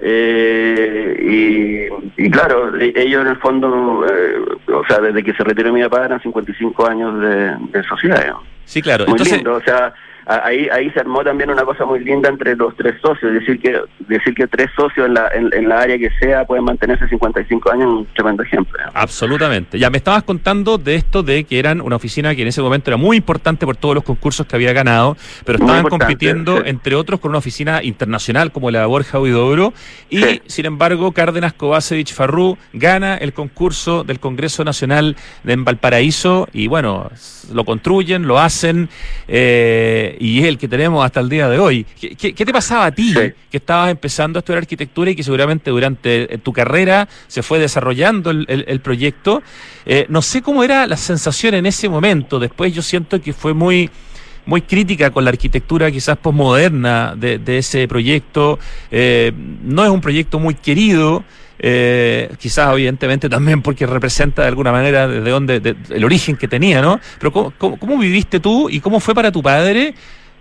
eh, y, y claro e- ellos en el fondo eh, o sea desde que se retiró mi papá eran 55 años de, de sociedad digamos. Sí, claro. muy Entonces, lindo o sea ahí ahí se armó también una cosa muy linda entre los tres socios decir que decir que tres socios en la en, en la área que sea pueden mantenerse 55 años es un tremendo ejemplo digamos. Absolutamente. Ya me estabas contando de esto de que eran una oficina que en ese momento era muy importante por todos los concursos que había ganado, pero estaban compitiendo, sí. entre otros, con una oficina internacional como la de Borja Huidobro. Y, Sí. sin embargo, Cárdenas Kovacevic Farrú gana el concurso del Congreso Nacional de en Valparaíso y, bueno, lo construyen, lo hacen eh, y es el que tenemos hasta el día de hoy. ¿Qué, qué- qué te pasaba a ti Sí. que estabas empezando a estudiar arquitectura y que seguramente durante eh, tu carrera se fue desarrollando el, el- el proyecto? Eh, no sé cómo era la sensación en ese momento. Después yo siento que fue muy muy crítica con la arquitectura quizás posmoderna de, de ese proyecto. Eh, no es un proyecto muy querido, eh, quizás evidentemente también porque representa de alguna manera desde donde de- el origen que tenía, ¿no? Pero ¿cómo, cómo, cómo viviste tú y cómo fue para tu padre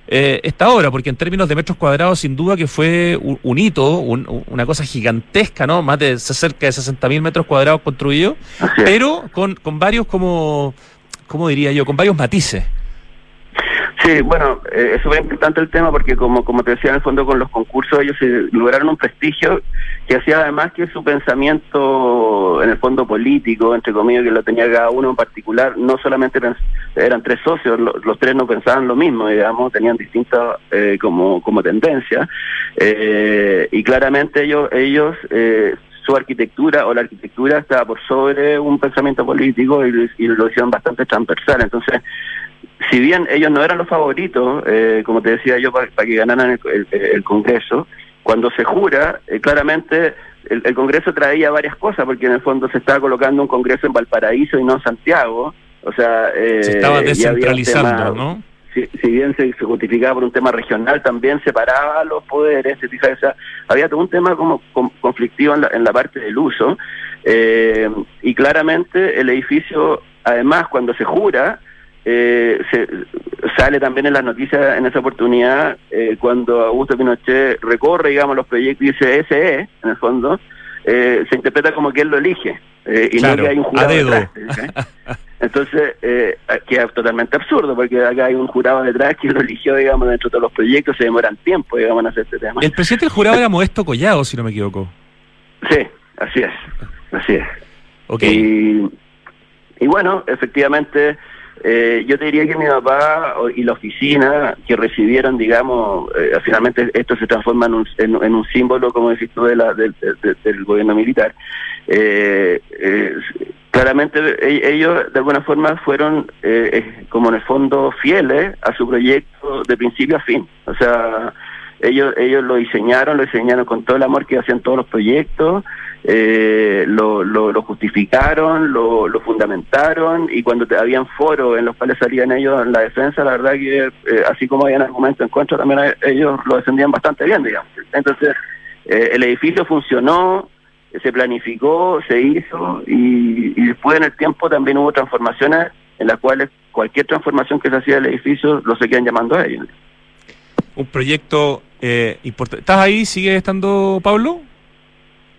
eh, esta obra? Porque en términos de metros cuadrados, sin duda que fue un, un hito, un- un- una cosa gigantesca, ¿no? Más de cerca de 60.000 metros cuadrados construidos, pero con, con varios como, ¿cómo diría yo? Con varios matices. Sí, bueno, eh, es súper importante el tema porque como, como te decía en el fondo con los concursos ellos se lograron un prestigio que hacía además que su pensamiento en el fondo político, entre comillas, que lo tenía cada uno en particular, no solamente eran, tres socios, lo- los tres no pensaban lo mismo, digamos, tenían distintas eh, como, como tendencias eh, y claramente ellos, ellos eh, su arquitectura o la arquitectura estaba por sobre un pensamiento político y, y lo hicieron bastante transversal, entonces si bien ellos no eran los favoritos, eh, como te decía yo, para que ganaran el Congreso, cuando se jura, eh, claramente el, el Congreso traía varias cosas, porque en el fondo se estaba colocando un Congreso en Valparaíso y no en Santiago. O sea, eh, Se estaba descentralizando, tema- ¿no? Si, si bien se, se justificaba por un tema regional, también separaba los poderes, ¿te fijas? O sea, había todo un tema como con- conflictivo en la, en la parte del uso. eh, y claramente el edificio, además, cuando se jura, eh, se, sale también en las noticias en esa oportunidad eh, cuando Augusto Pinochet recorre, digamos, los proyectos y dice SE, en el fondo, eh, se interpreta como que él lo elige eh, y Claro, no que hay un jurado. Entonces, eh, que es totalmente absurdo, porque acá hay un jurado detrás que lo eligió, digamos, dentro de todos los proyectos, se demoran tiempo, digamos, en hacer este tema. El presidente del jurado era Modesto Collado, si no me equivoco. Sí, así es, así es. Ok. Y, y bueno, efectivamente, eh, yo te diría que mi papá y la oficina que recibieron, digamos, eh, finalmente esto se transforma en un, en, un símbolo, como decís tú, de la, del, gobierno militar. Eh, eh, claramente e- ellos de alguna forma fueron eh, como en el fondo fieles a su proyecto de principio a fin. O sea, ellos ellos lo diseñaron, lo diseñaron con todo el amor que hacían todos los proyectos, eh, lo, lo, justificaron, lo, lo fundamentaron y cuando te, habían foros en los cuales salían ellos en la defensa, la verdad que eh, así como habían argumentos en contra, también ellos lo defendían bastante bien, digamos. Entonces, eh, el edificio funcionó, se planificó, se hizo y, y después en el tiempo también hubo transformaciones en las cuales cualquier transformación que se hacía del edificio lo seguían llamando a ellos. Un proyecto eh, importante. ¿Estás ahí? ¿Sigue estando Pablo?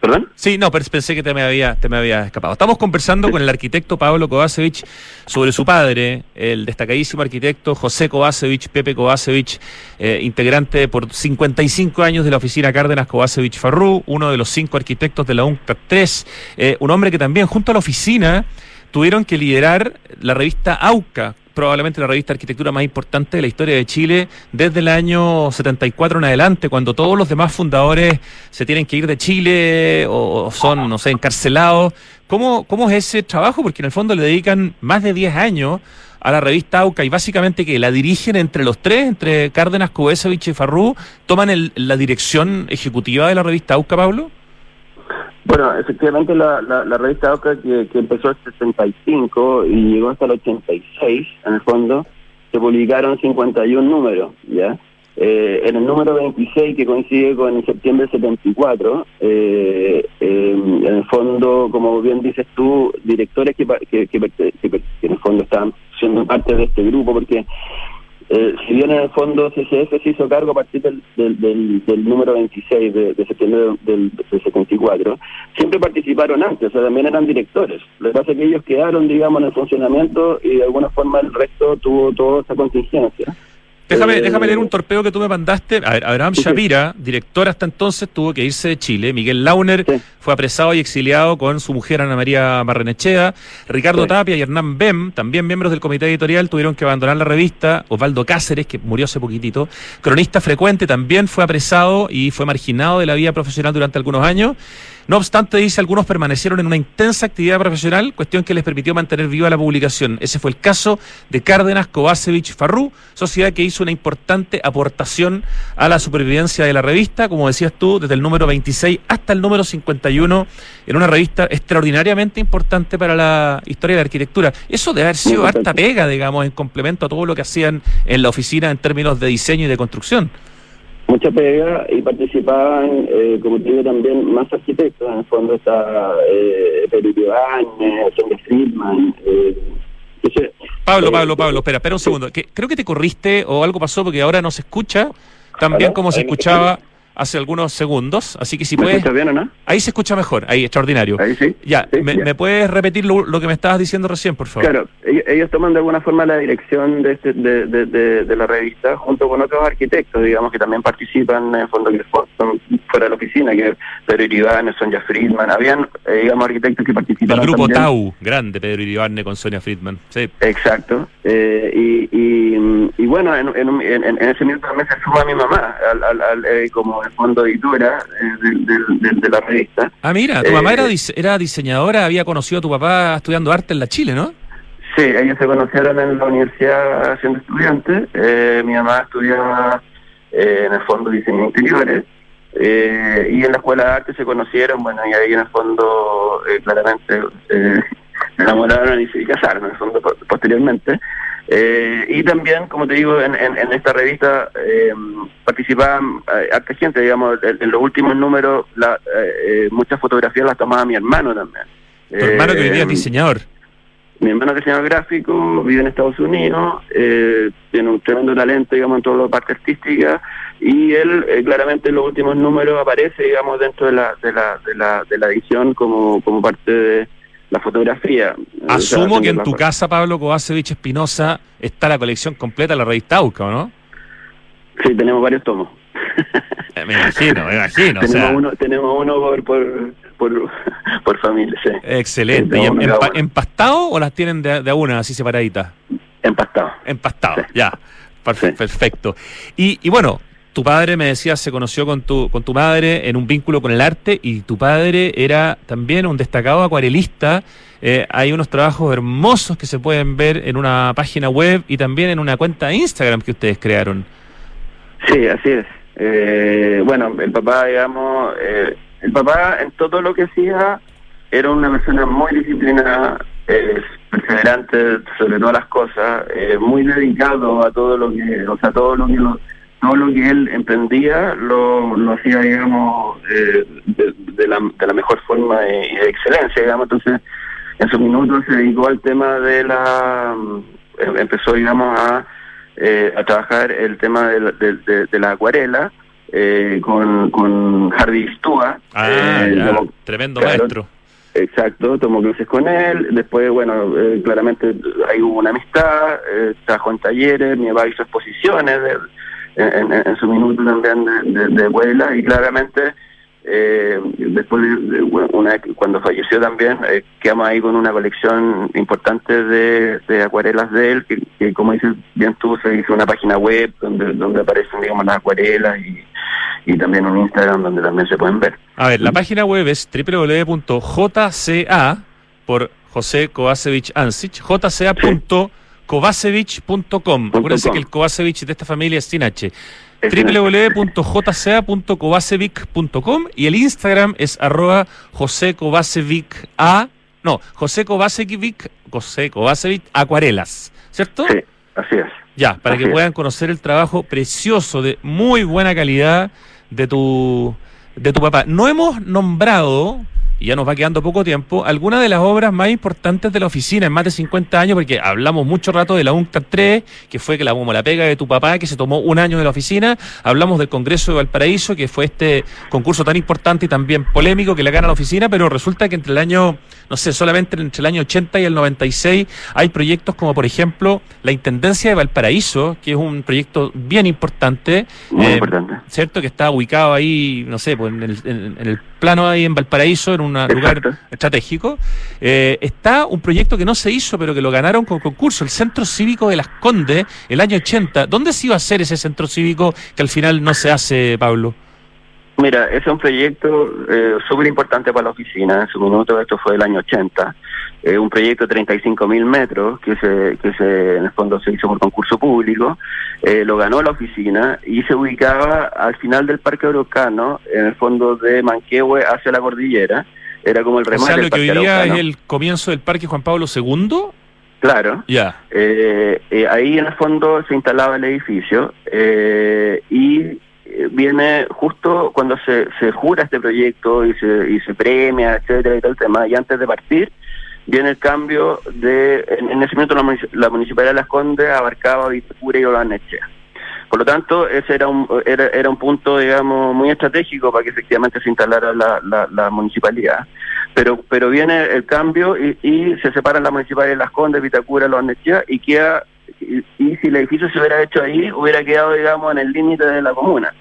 ¿Perdón? Sí, no, pero pensé que te me había, te me había escapado. Estamos conversando con el arquitecto Pablo Kovacevic sobre su padre, el destacadísimo arquitecto José Kovacevic, Pepe Kovacevic, eh, integrante por 55 años de la oficina Cárdenas Kovacevic Farrú, uno de los cinco arquitectos de la UNCTAD 3, eh, un hombre que también junto a la oficina tuvieron que liderar la revista AUCA, probablemente la revista de arquitectura más importante de la historia de Chile desde el año 74 en adelante, cuando todos los demás fundadores se tienen que ir de Chile o, son, no sé, encarcelados. ¿Cómo, ¿Cómo es ese trabajo? Porque en el fondo le dedican más de 10 años a la revista AUCA y básicamente que la dirigen entre los tres, entre Cárdenas, Covesevich y Farrú, toman el- la dirección ejecutiva de la revista AUCA, Pablo. Bueno, efectivamente la, la, la revista OCA que, que empezó en 65 y llegó hasta el 86, en el fondo, se publicaron 51 números, ¿ya? Eh, en el número 26, que coincide con el septiembre del 74, eh, eh, en el fondo, como bien dices tú, directores que, que, que, que en el fondo están siendo parte de este grupo, porque eh, si bien en el fondo CCF se hizo cargo a partir del, del, del, del número 26 de, de septiembre del, del 74, siempre participaron antes, o sea, también eran directores. Lo que pasa es que ellos quedaron, digamos, en el funcionamiento y de alguna forma el resto tuvo toda esa contingencia. Déjame, Eh, déjame leer un torpeo que tú me mandaste. A ver, Abraham. Shapira, director hasta entonces, tuvo que irse de Chile. Miguel Launer Sí. fue apresado y exiliado con su mujer Ana María Barrenechea. Ricardo Sí. Tapia y Hernán Bem, también miembros del comité editorial, tuvieron que abandonar la revista. Osvaldo Cáceres, que murió hace poquitito, cronista frecuente, también fue apresado y fue marginado de la vida profesional durante algunos años. No obstante, dice, algunos permanecieron en una intensa actividad profesional, cuestión que les permitió mantener viva la publicación. Ese fue el caso de Cárdenas Kovacevic Farrú, sociedad que hizo una importante aportación a la supervivencia de la revista, como decías tú, desde el número 26 hasta el número 51, en una revista extraordinariamente importante para la historia de la arquitectura. Eso debe haber sido harta pega, digamos, en complemento a todo lo que hacían en la oficina en términos de diseño y de construcción. Mucha pega y participaban, eh, como te digo, también más arquitectos. En el fondo está eh, Pedro Ibañez, Sonja Friedman. Eh, ese- Pablo, eh, Pablo, Pablo, espera, espera un segundo. Que, creo que te corriste o algo pasó porque ahora no se escucha tan bien como se ¿Ahí me escuchaba hace algunos segundos. Así que si ¿Me puedes, bien o no? ahí se escucha mejor, ahí, extraordinario. Ahí sí. Ya, Sí, me, ya. me puedes repetir lo, lo que me estabas diciendo recién, por favor? Claro, ellos, ellos toman de alguna forma la dirección de, este- de, de, de- de la revista junto con otros arquitectos, digamos, que también participan en el fondo que son fuera de la oficina, que Pedro Iribarne, Sonja Friedman, habían, eh, digamos, arquitectos que participaron grupo también. Tau, grande, Pedro Iribarne con Sonia Friedman. Sí. Exacto. Eh, y, y, y bueno, en, en, en- en ese minuto también se suma mi mamá al, al, al, eh, como fondo editora eh, de la revista. Ah, mira, tu Eh, mamá era, dise- era diseñadora, había conocido a tu papá estudiando arte en la Chile, ¿no? Sí, ellos se conocieron en la universidad siendo estudiantes. Eh, mi mamá estudiaba eh, en el fondo diseño interiores. eh, y en la escuela de arte se conocieron, bueno, y ahí en el fondo eh, claramente eh, se enamoraron y se casaron en el fondo po- posteriormente. Eh, y también, como te digo, en, en, en esta revista eh, participaban eh, harta gente, digamos, en, en los últimos números, la, eh, eh, muchas fotografías las tomaba mi hermano también. Tu hermano que hoy día es Eh, diseñador. mi hermano es diseñador gráfico, vive en Estados Unidos, eh, tiene un tremendo talento, digamos, en toda la parte artística, y él claramente en los últimos números aparece, digamos, dentro de la, de la, de la, de la edición como, como parte de la fotografía. Sea, Asumo que en tu casa, Pablo Kovacevic Espinosa, está la colección completa de la revista AUCA, ¿o no? Sí, tenemos varios tomos. Eh, Me imagino, me imagino. O tenemos, sea, uno, tenemos uno por, por, por, por familia, sí. excelente. Sí, ¿Y en- empastado o las tienen de, de a una, así separaditas? Empastado. Empastado, Sí. ya. Sí. Perfecto. Y, y bueno, tu padre, me decías, se conoció con tu, con tu madre en un vínculo con el arte y tu padre era también un destacado acuarelista. Eh, hay unos trabajos hermosos que se pueden ver en una página web y también en una cuenta de Instagram que ustedes crearon. Sí, así es. Eh, bueno, el papá, digamos, eh, el papá en todo lo que hacía era una persona muy disciplinada, eh, perseverante sobre todas las cosas, eh, muy dedicado a todo lo que, o sea, todo lo que lo- todo lo que él emprendía lo, lo hacía, digamos, eh, de, de la, de la mejor forma y de excelencia, digamos. Entonces, en sus minutos se dedicó al tema de la, em- empezó, digamos, a eh, a trabajar el tema de la, de, de- de la acuarela eh, con, con Harvey Stua. Ah, eh, ya, como- tremendo claro, maestro. Exacto, tomó clases con él, después, bueno, eh, claramente ahí hubo una amistad, eh, trabajó en talleres, mi papá hizo exposiciones de- en, en- en su minuto también de, de, y claramente eh, después de, una cuando falleció también eh, quedamos ahí con una colección importante de, de acuarelas de él que, que, como dices bien tú se hizo una página web donde donde aparecen digamos las acuarelas y, y también un Instagram donde también se pueden ver. A ver, la página web es www.jca por José Kovacevic Ansich, jca.kovacevic.com. Acuérdense que el Kovacevic de esta familia es sin H. Www.jca.kovacevic.com y el Instagram es arroba José Kovacevic A, no, José Kovacevic, José Kovacevic Acuarelas, ¿cierto? sí así es Ya, para Así que puedan conocer el trabajo precioso, de muy buena calidad de tu, de tu papá. No hemos nombrado, y ya nos va quedando poco tiempo, algunas de las obras más importantes de la oficina en más de 50 años, porque hablamos mucho rato de la UNCTAD 3, que fue que la, como la pega de tu papá, que se tomó un año de la oficina. Hablamos del Congreso de Valparaíso, que fue este concurso tan importante y también polémico que le gana la oficina, pero resulta que entre el año, no sé, solamente entre el año 80 y el 96 hay proyectos como, por ejemplo, la Intendencia de Valparaíso, que es un proyecto bien importante. muy eh, importante ¿cierto? Que está ubicado ahí, no sé, pues en el, en- en el plano ahí en Valparaíso, en un lugar estratégico. Eh, está un proyecto que no se hizo, pero que lo ganaron con concurso, el Centro Cívico de Las Condes, el año 80. ¿Dónde se iba a hacer ese centro cívico que al final no se hace, Pablo? Mira, ese es un proyecto eh, súper importante para la oficina. En su minuto, esto fue el año 80. Eh, un proyecto de 35 mil metros que se, que se, en el fondo se hizo por concurso público. Eh, lo ganó la oficina y se ubicaba al final del Parque Araucano, en el fondo de Manquehue hacia la cordillera. Era como el O remate sea, del lo que hoy Parque día es el comienzo del Parque Juan Pablo II. Claro. Ya. Eh, eh, ahí en el fondo se instalaba el edificio eh, y viene justo cuando se, se jura este proyecto y se, y se premia, etcétera, y todo el tema, y antes de partir viene el cambio de, en, ese momento la, la Municipalidad de Las Condes abarcaba Vitacura y Olanechea. Por lo tanto, ese era un, era, era un punto, digamos, muy estratégico para que efectivamente se instalara la, la, la municipalidad. Pero pero viene el cambio y, y se separan las municipalidades de Las Condes, Vitacura, Los Nechea y queda, y, y si el edificio se hubiera hecho ahí, hubiera quedado, digamos, en el límite de la comuna.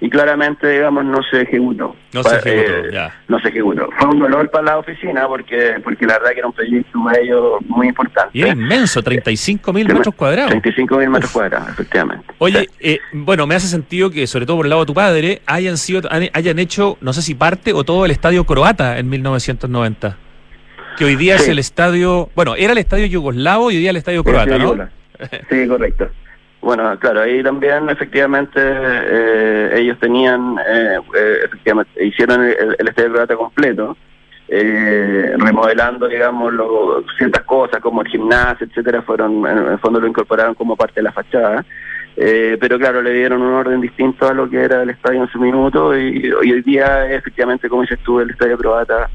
Y claramente, digamos, no se ejecutó. No se ejecutó, eh, ya. No se ejecutó. Fue un dolor para la oficina porque porque la verdad que era un proyecto para ellos muy importante. Y era inmenso, 35 mil metros cuadrados. 35 mil metros cuadrados, efectivamente. Oye, Sí. eh, bueno, me hace sentido que, sobre todo por el lado de tu padre, hayan sido, hayan hecho, no sé si parte o todo el estadio croata en 1990. Que hoy día es el estadio, bueno, era el estadio yugoslavo y hoy día el estadio croata, ¿no? Sí, correcto. Bueno, claro, ahí también efectivamente eh, ellos tenían, eh, eh, efectivamente, hicieron el, el estadio croata completo, eh, remodelando, digamos, lo- ciertas cosas como el gimnasio, etcétera, fueron, en el fondo lo incorporaron como parte de la fachada. Eh, pero claro, le dieron un orden distinto a lo que era el estadio en su minuto y, y hoy día efectivamente, como dices tú, el estadio croata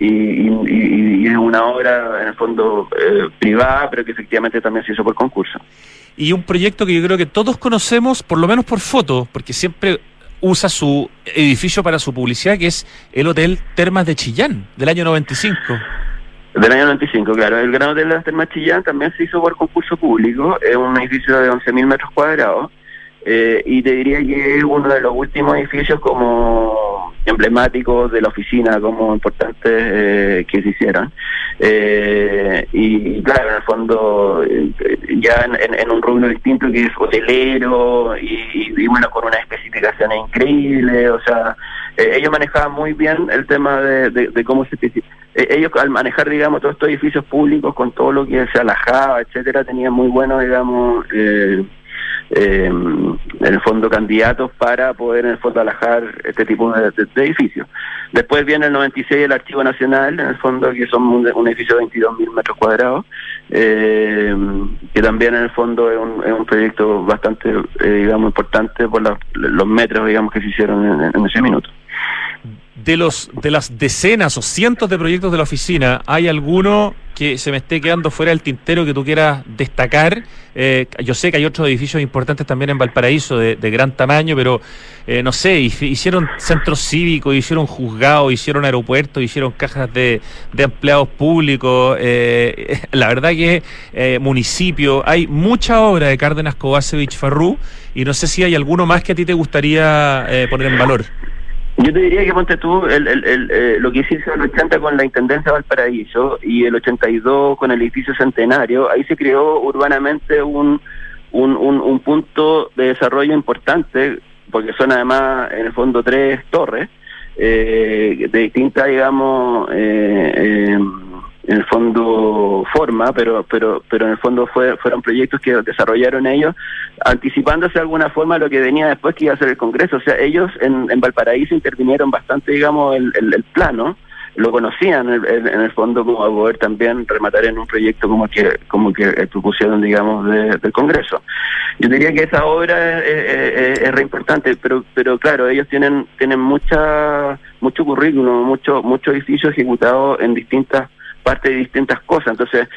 y, y- es una obra en el fondo eh, privada, pero que efectivamente también se hizo por concurso. Y un proyecto que yo creo que todos conocemos, por lo menos por foto, porque siempre usa su edificio para su publicidad, que es el Hotel Termas de Chillán, del año 95. Del año 95, claro. El Gran Hotel de las Termas Chillán también se hizo por concurso público. Es un edificio de 11.000 metros cuadrados. Eh, y te diría que es uno de los últimos edificios como emblemáticos de la oficina, como importantes eh, que se hicieron. Eh, y claro, en el fondo, eh, ya en, un rubro distinto que es hotelero y, y- bueno, con unas especificaciones increíbles. O sea, eh, ellos manejaban muy bien el tema de, de- cómo se eh, ellos al manejar digamos todos estos edificios públicos con todo lo que se alajaba etcétera tenían muy buenos digamos eh, eh, en el fondo candidatos para poder en el fondo alajar este tipo de, edificios. Después viene el 96 el Archivo Nacional en el fondo que son un, edificio de 22 mil metros cuadrados eh, que también en el fondo es un, es un proyecto bastante eh, digamos importante por la- los metros digamos que se hicieron en, en ese minuto de los de las decenas o cientos de proyectos de la oficina, ¿hay alguno que se me esté quedando fuera del tintero que tú quieras destacar? Eh, yo sé que hay otros edificios importantes también en Valparaíso de, de gran tamaño, pero eh, no sé, hici- hicieron centros cívicos, hicieron juzgados, hicieron aeropuertos, hicieron cajas de, de empleados públicos. eh, la verdad que eh, municipio, hay mucha obra de Cárdenas Kovacevic Farrú y no sé si hay alguno más que a ti te gustaría eh, poner en valor. Yo te diría que ponte tú el, el, el, eh, lo que hiciste en el 80 con la Intendencia de Valparaíso y el 82 con el edificio Centenario, ahí se creó urbanamente un, un, un, un punto de desarrollo importante, porque son además en el fondo tres torres, eh, de distinta, digamos, eh, eh, en el fondo forma, pero pero pero en el fondo fue, fueron proyectos que desarrollaron ellos anticipándose de alguna forma a lo que venía después que iba a ser el Congreso. O sea, ellos en, en Valparaíso intervinieron bastante, digamos, el, el, plano, lo conocían en el, en el fondo como a poder también rematar en un proyecto como que como que propusieron, digamos, de- del Congreso. Yo diría que esa obra es- es- es re importante, pero pero claro, ellos tienen tienen mucha mucho currículum, mucho mucho edificio ejecutado en distintas partes de distintas cosas. Entonces,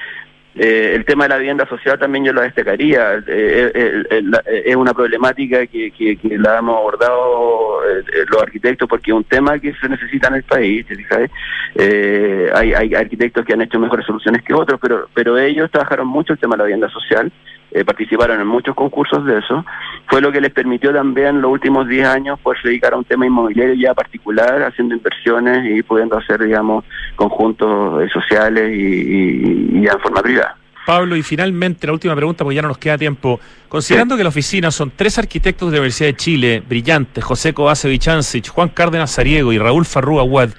eh, el tema de la vivienda social también yo lo destacaría. Eh, eh, eh, es una problemática que, que, la hemos abordado los arquitectos porque es un tema que se necesita en el país. Eh, hay, hay arquitectos que han hecho mejores soluciones que otros, pero, pero ellos trabajaron mucho el tema de la vivienda social. Eh, participaron en muchos concursos de eso, fue lo que les permitió también los últimos 10 años poder dedicar a un tema inmobiliario ya particular, haciendo inversiones y pudiendo hacer, digamos, conjuntos eh, sociales y, y- y ya en forma privada. Pablo, y finalmente la última pregunta, porque ya no nos queda tiempo. Considerando que la oficina son tres arquitectos de la Universidad de Chile, brillantes, José Kovacevic Ansich, Juan Cárdenas Sariego y Raúl Farrú Aguad,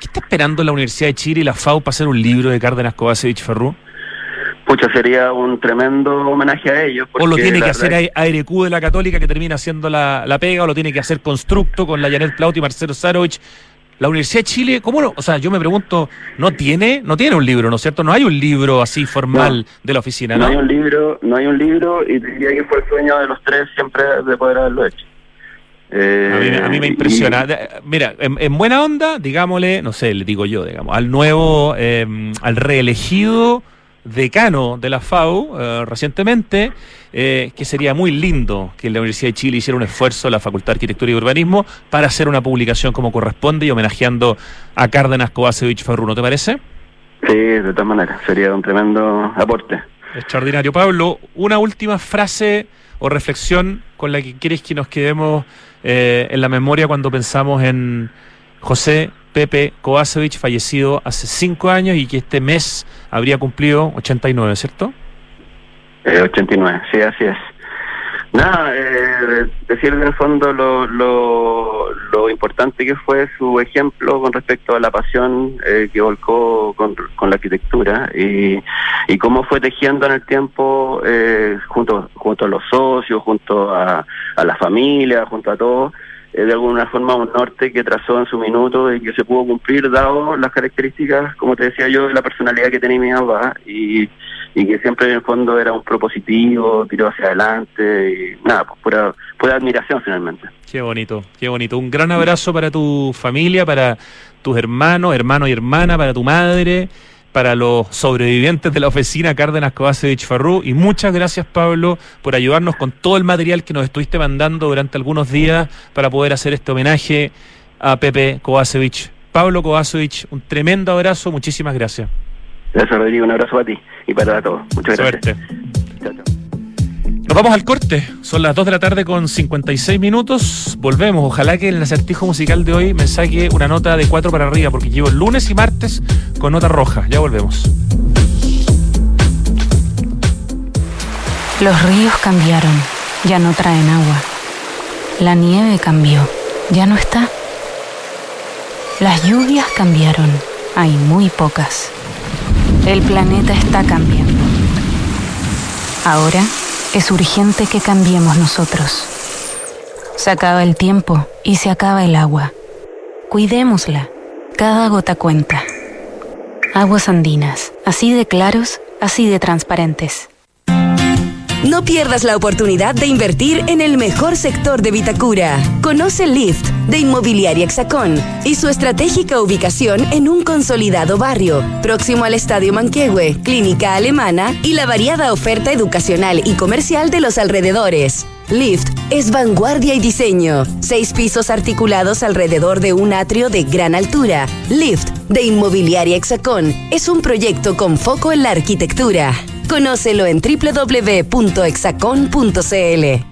¿qué está esperando la Universidad de Chile y la FAU para hacer un libro de Cárdenas Kovacevic Farrú? Pucha, sería un tremendo homenaje a ellos. ¿O lo tiene que hacer a- ARQ de la Católica que termina haciendo la, la pega, o lo tiene que hacer Constructo con la Janet Plaut y Marcelo Sarovich? La Universidad de Chile, ¿cómo no? O sea, yo me pregunto, ¿no tiene, no tiene un libro, ¿no es cierto? No hay un libro así formal de la oficina, No ¿no? hay un libro, no hay un libro y diría que fue el sueño de los tres siempre de poder haberlo hecho. Eh, A mí, me- a mí me y- impresiona. Mira, en, en buena onda, digámosle, no sé, le digo yo, digamos, al nuevo, eh, al reelegido decano de la FAU eh, recientemente, eh, que sería muy lindo que la Universidad de Chile hiciera un esfuerzo, la Facultad de Arquitectura y Urbanismo, para hacer una publicación como corresponde y homenajeando a Cárdenas Kovacevic Farru, ¿no te parece? Sí, de todas maneras, sería un tremendo aporte. Extraordinario. Pablo, una última frase o reflexión con la que quieres que nos quedemos eh, en la memoria cuando pensamos en José Pepe Kovacevic, fallecido hace cinco años y que este mes habría cumplido 89, ¿cierto? Eh, 89, sí, así es. Nada, eh, decir en el fondo lo, lo, importante que fue su ejemplo con respecto a la pasión eh, que volcó con, con la arquitectura y, y cómo fue tejiendo en el tiempo eh, junto, junto a los socios, junto a, a la familia, junto a todos, eh, de alguna forma un norte que trazó en su minuto y que se pudo cumplir dado las características, como te decía yo, de la personalidad que tenía mi papá y y que siempre en el fondo era un propositivo, tiró hacia adelante y nada, pues pura, pura admiración finalmente. Qué bonito, qué bonito. Un gran abrazo para tu familia, para tus hermanos, hermano y hermana, para tu madre, para los sobrevivientes de la oficina Cárdenas Kovacevic Farrú. Y muchas gracias, Pablo, por ayudarnos con todo el material que nos estuviste mandando durante algunos días para poder hacer este homenaje a Pepe Kovacevic. Pablo Kovacevic, un tremendo abrazo, muchísimas gracias. Gracias Rodrigo, un abrazo para ti y para todos. Muchas gracias. Suerte. Nos vamos al corte. Son las 2 de la tarde con 56 minutos. Volvemos. Ojalá que el acertijo musical de hoy me saque una nota de 4 para arriba, porque llevo lunes y martes con nota roja. Ya volvemos. Los ríos cambiaron, ya no traen agua. La nieve cambió, ya no está. Las lluvias cambiaron, hay muy pocas. El planeta está cambiando. Ahora es urgente que cambiemos nosotros. Se acaba el tiempo y se acaba el agua. Cuidémosla. Cada gota cuenta. Aguas andinas, así de claros, así de transparentes. No pierdas la oportunidad de invertir en el mejor sector de Vitacura. Conoce Lift, de Inmobiliaria Hexacón y su estratégica ubicación en un consolidado barrio, próximo al Estadio Manquehue, Clínica Alemana y la variada oferta educacional y comercial de los alrededores. Lift es vanguardia y diseño. Seis pisos articulados alrededor de un atrio de gran altura. Lift de Inmobiliaria Hexacón es un proyecto con foco en la arquitectura. Conócelo en www.hexacon.cl.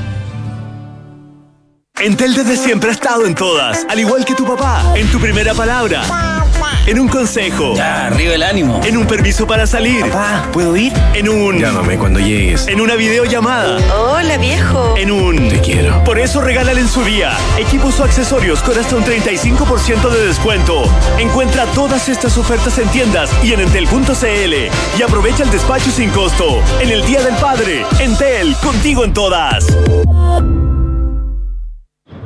Entel desde siempre ha estado en todas, al igual que tu papá, en tu primera palabra, en un consejo, Ya, arriba el ánimo. en un permiso para salir, Papá, ¿puedo ir? en un... Llámame cuando llegues. En una videollamada, Hola viejo. en un... Te quiero. Por eso regálale en su día equipos o accesorios con hasta un 35% de descuento. Encuentra todas estas ofertas en tiendas y en entel.cl y aprovecha el despacho sin costo. En el Día del Padre, Entel, contigo en todas.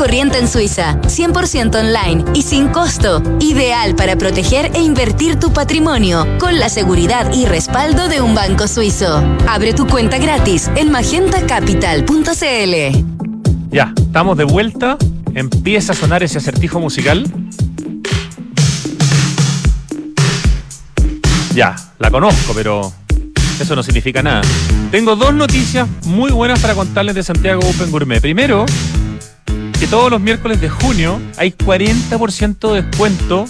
corriente en Suiza, 100% online y sin costo, ideal para proteger e invertir tu patrimonio, con la seguridad y respaldo de un banco suizo. Abre tu cuenta gratis en magentacapital.cl. Ya, estamos de vuelta. Empieza a sonar ese acertijo musical. Ya, la conozco, pero eso no significa nada. Tengo dos noticias muy buenas para contarles de Santiago Open Gourmet. Primero, que todos los miércoles de junio hay 40% de descuento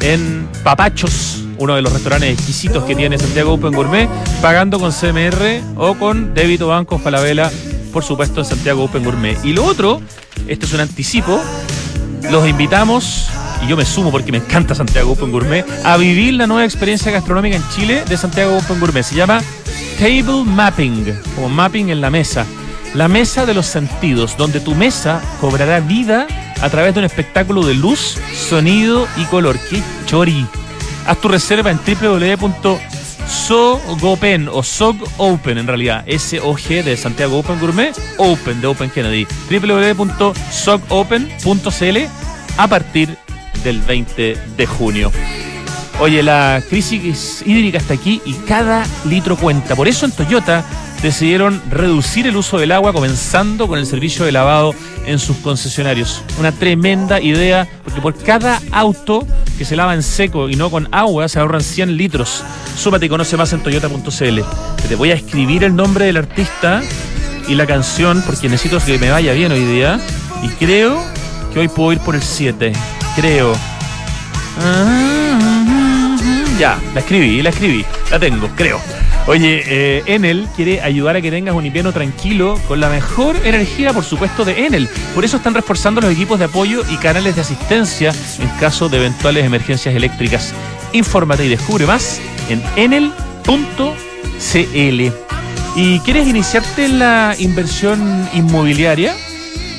en Papachos, uno de los restaurantes exquisitos que tiene Santiago Open Gourmet, pagando con CMR o con débito banco Falabella, por supuesto en Santiago Open Gourmet. Y lo otro, esto es un anticipo, los invitamos, y yo me sumo porque me encanta Santiago Open Gourmet, a vivir la nueva experiencia gastronómica en Chile de Santiago Open Gourmet. Se llama Table Mapping, o mapping en la mesa. La mesa de los sentidos, donde tu mesa cobrará vida a través de un espectáculo de luz, sonido y color. ¡Qué chori! Haz tu reserva en www.sogopen o SOGOpen en realidad, S-O-G de Santiago Open Gourmet, Open de Open Kennedy, www.sogopen.cl a partir del 20 de junio. Oye, la crisis hídrica está aquí y cada litro cuenta. Por eso en Toyota decidieron reducir el uso del agua comenzando con el servicio de lavado en sus concesionarios. Una tremenda idea porque por cada auto que se lava en seco y no con agua se ahorran 100 litros. Súmate y conoce más en toyota.cl. Te voy a escribir el nombre del artista y la canción porque necesito que me vaya bien hoy día y creo que hoy puedo ir por el 7. Creo. Ya, la escribí, la escribí. La tengo, creo. Oye, eh, Enel quiere ayudar a que tengas un invierno tranquilo con la mejor energía, por supuesto, de Enel. Por eso están reforzando los equipos de apoyo y canales de asistencia en caso de eventuales emergencias eléctricas. Infórmate y descubre más en enel.cl. ¿Y quieres iniciarte en la inversión inmobiliaria?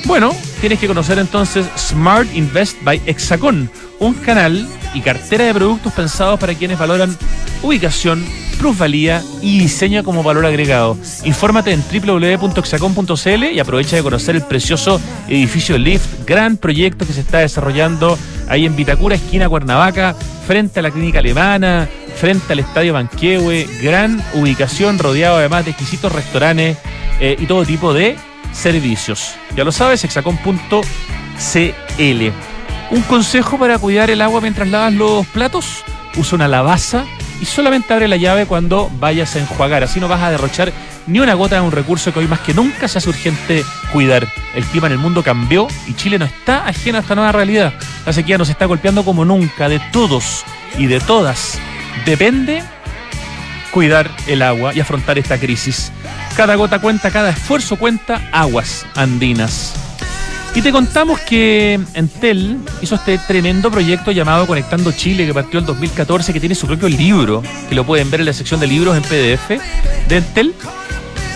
Bueno, tienes que conocer entonces Smart Invest by Hexacon, un canal y cartera de productos pensados para quienes valoran ubicación, plusvalía y diseño como valor agregado. Infórmate en www.hexacon.cl y aprovecha de conocer el precioso edificio Lift, gran proyecto que se está desarrollando ahí en Vitacura, esquina Cuernavaca, frente a la clínica alemana, frente al estadio Manquehue, gran ubicación rodeado además de exquisitos restaurantes eh, y todo tipo de servicios. Ya lo sabes, hexacon.cl. Un consejo para cuidar el agua mientras lavas los platos, usa una lavaza y solamente abre la llave cuando vayas a enjuagar, así no vas a derrochar Ni una gota es un recurso que hoy más que nunca se hace urgente cuidar. El clima en el mundo cambió y Chile no está ajeno a esta nueva realidad. La sequía nos está golpeando como nunca, de todos y de todas. Depende cuidar el agua y afrontar esta crisis. Cada gota cuenta, cada esfuerzo cuenta, aguas andinas. Y te contamos que Entel hizo este tremendo proyecto llamado Conectando Chile, que partió el 2014, que tiene su propio libro, que lo pueden ver en la sección de libros en PDF de Entel,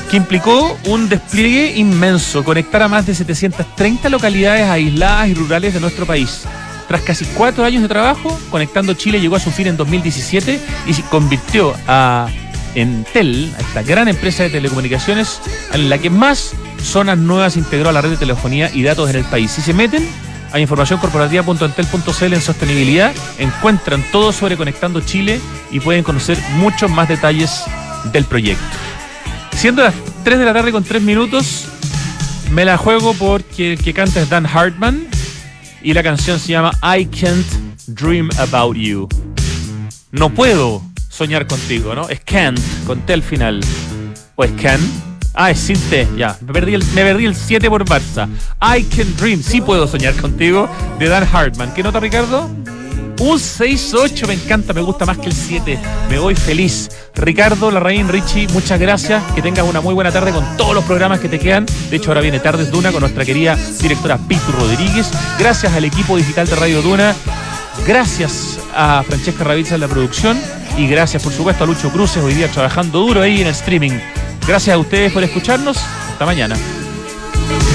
que implicó un despliegue inmenso, conectar a más de 730 localidades aisladas y rurales de nuestro país. Tras casi cuatro años de trabajo, Conectando Chile llegó a su fin en 2017 y se convirtió a Entel, a esta gran empresa de telecomunicaciones, en la que más zonas nuevas integró a la red de telefonía y datos en el país. Si se meten a informacioncorporativa.entel.cl en sostenibilidad, encuentran todo sobre Conectando Chile y pueden conocer muchos más detalles del proyecto. Siendo las 3 de la tarde con 3 minutos, me la juego porque el que canta es Dan Hartman y la canción se llama I Can't Dream About You. No puedo soñar contigo, ¿no? Es can't, con T al final. O es can. Ah, T, ya. Me perdí el, me perdí el 7 por Barça. I Can Dream, sí puedo soñar contigo, de Dan Hartman. ¿Qué nota, Ricardo? Un 6-8, me encanta, me gusta más que el 7. Me voy feliz. Ricardo, Larraín, Richie, muchas gracias. Que tengas una muy buena tarde con todos los programas que te quedan. De hecho, ahora viene Tardes Duna con nuestra querida directora Pitu Rodríguez. Gracias al equipo digital de Radio Duna. Gracias a Francesca Ravizza en la producción. Y gracias, por supuesto, a Lucho Cruces, hoy día trabajando duro ahí en el streaming. Gracias a ustedes por escucharnos. Hasta mañana.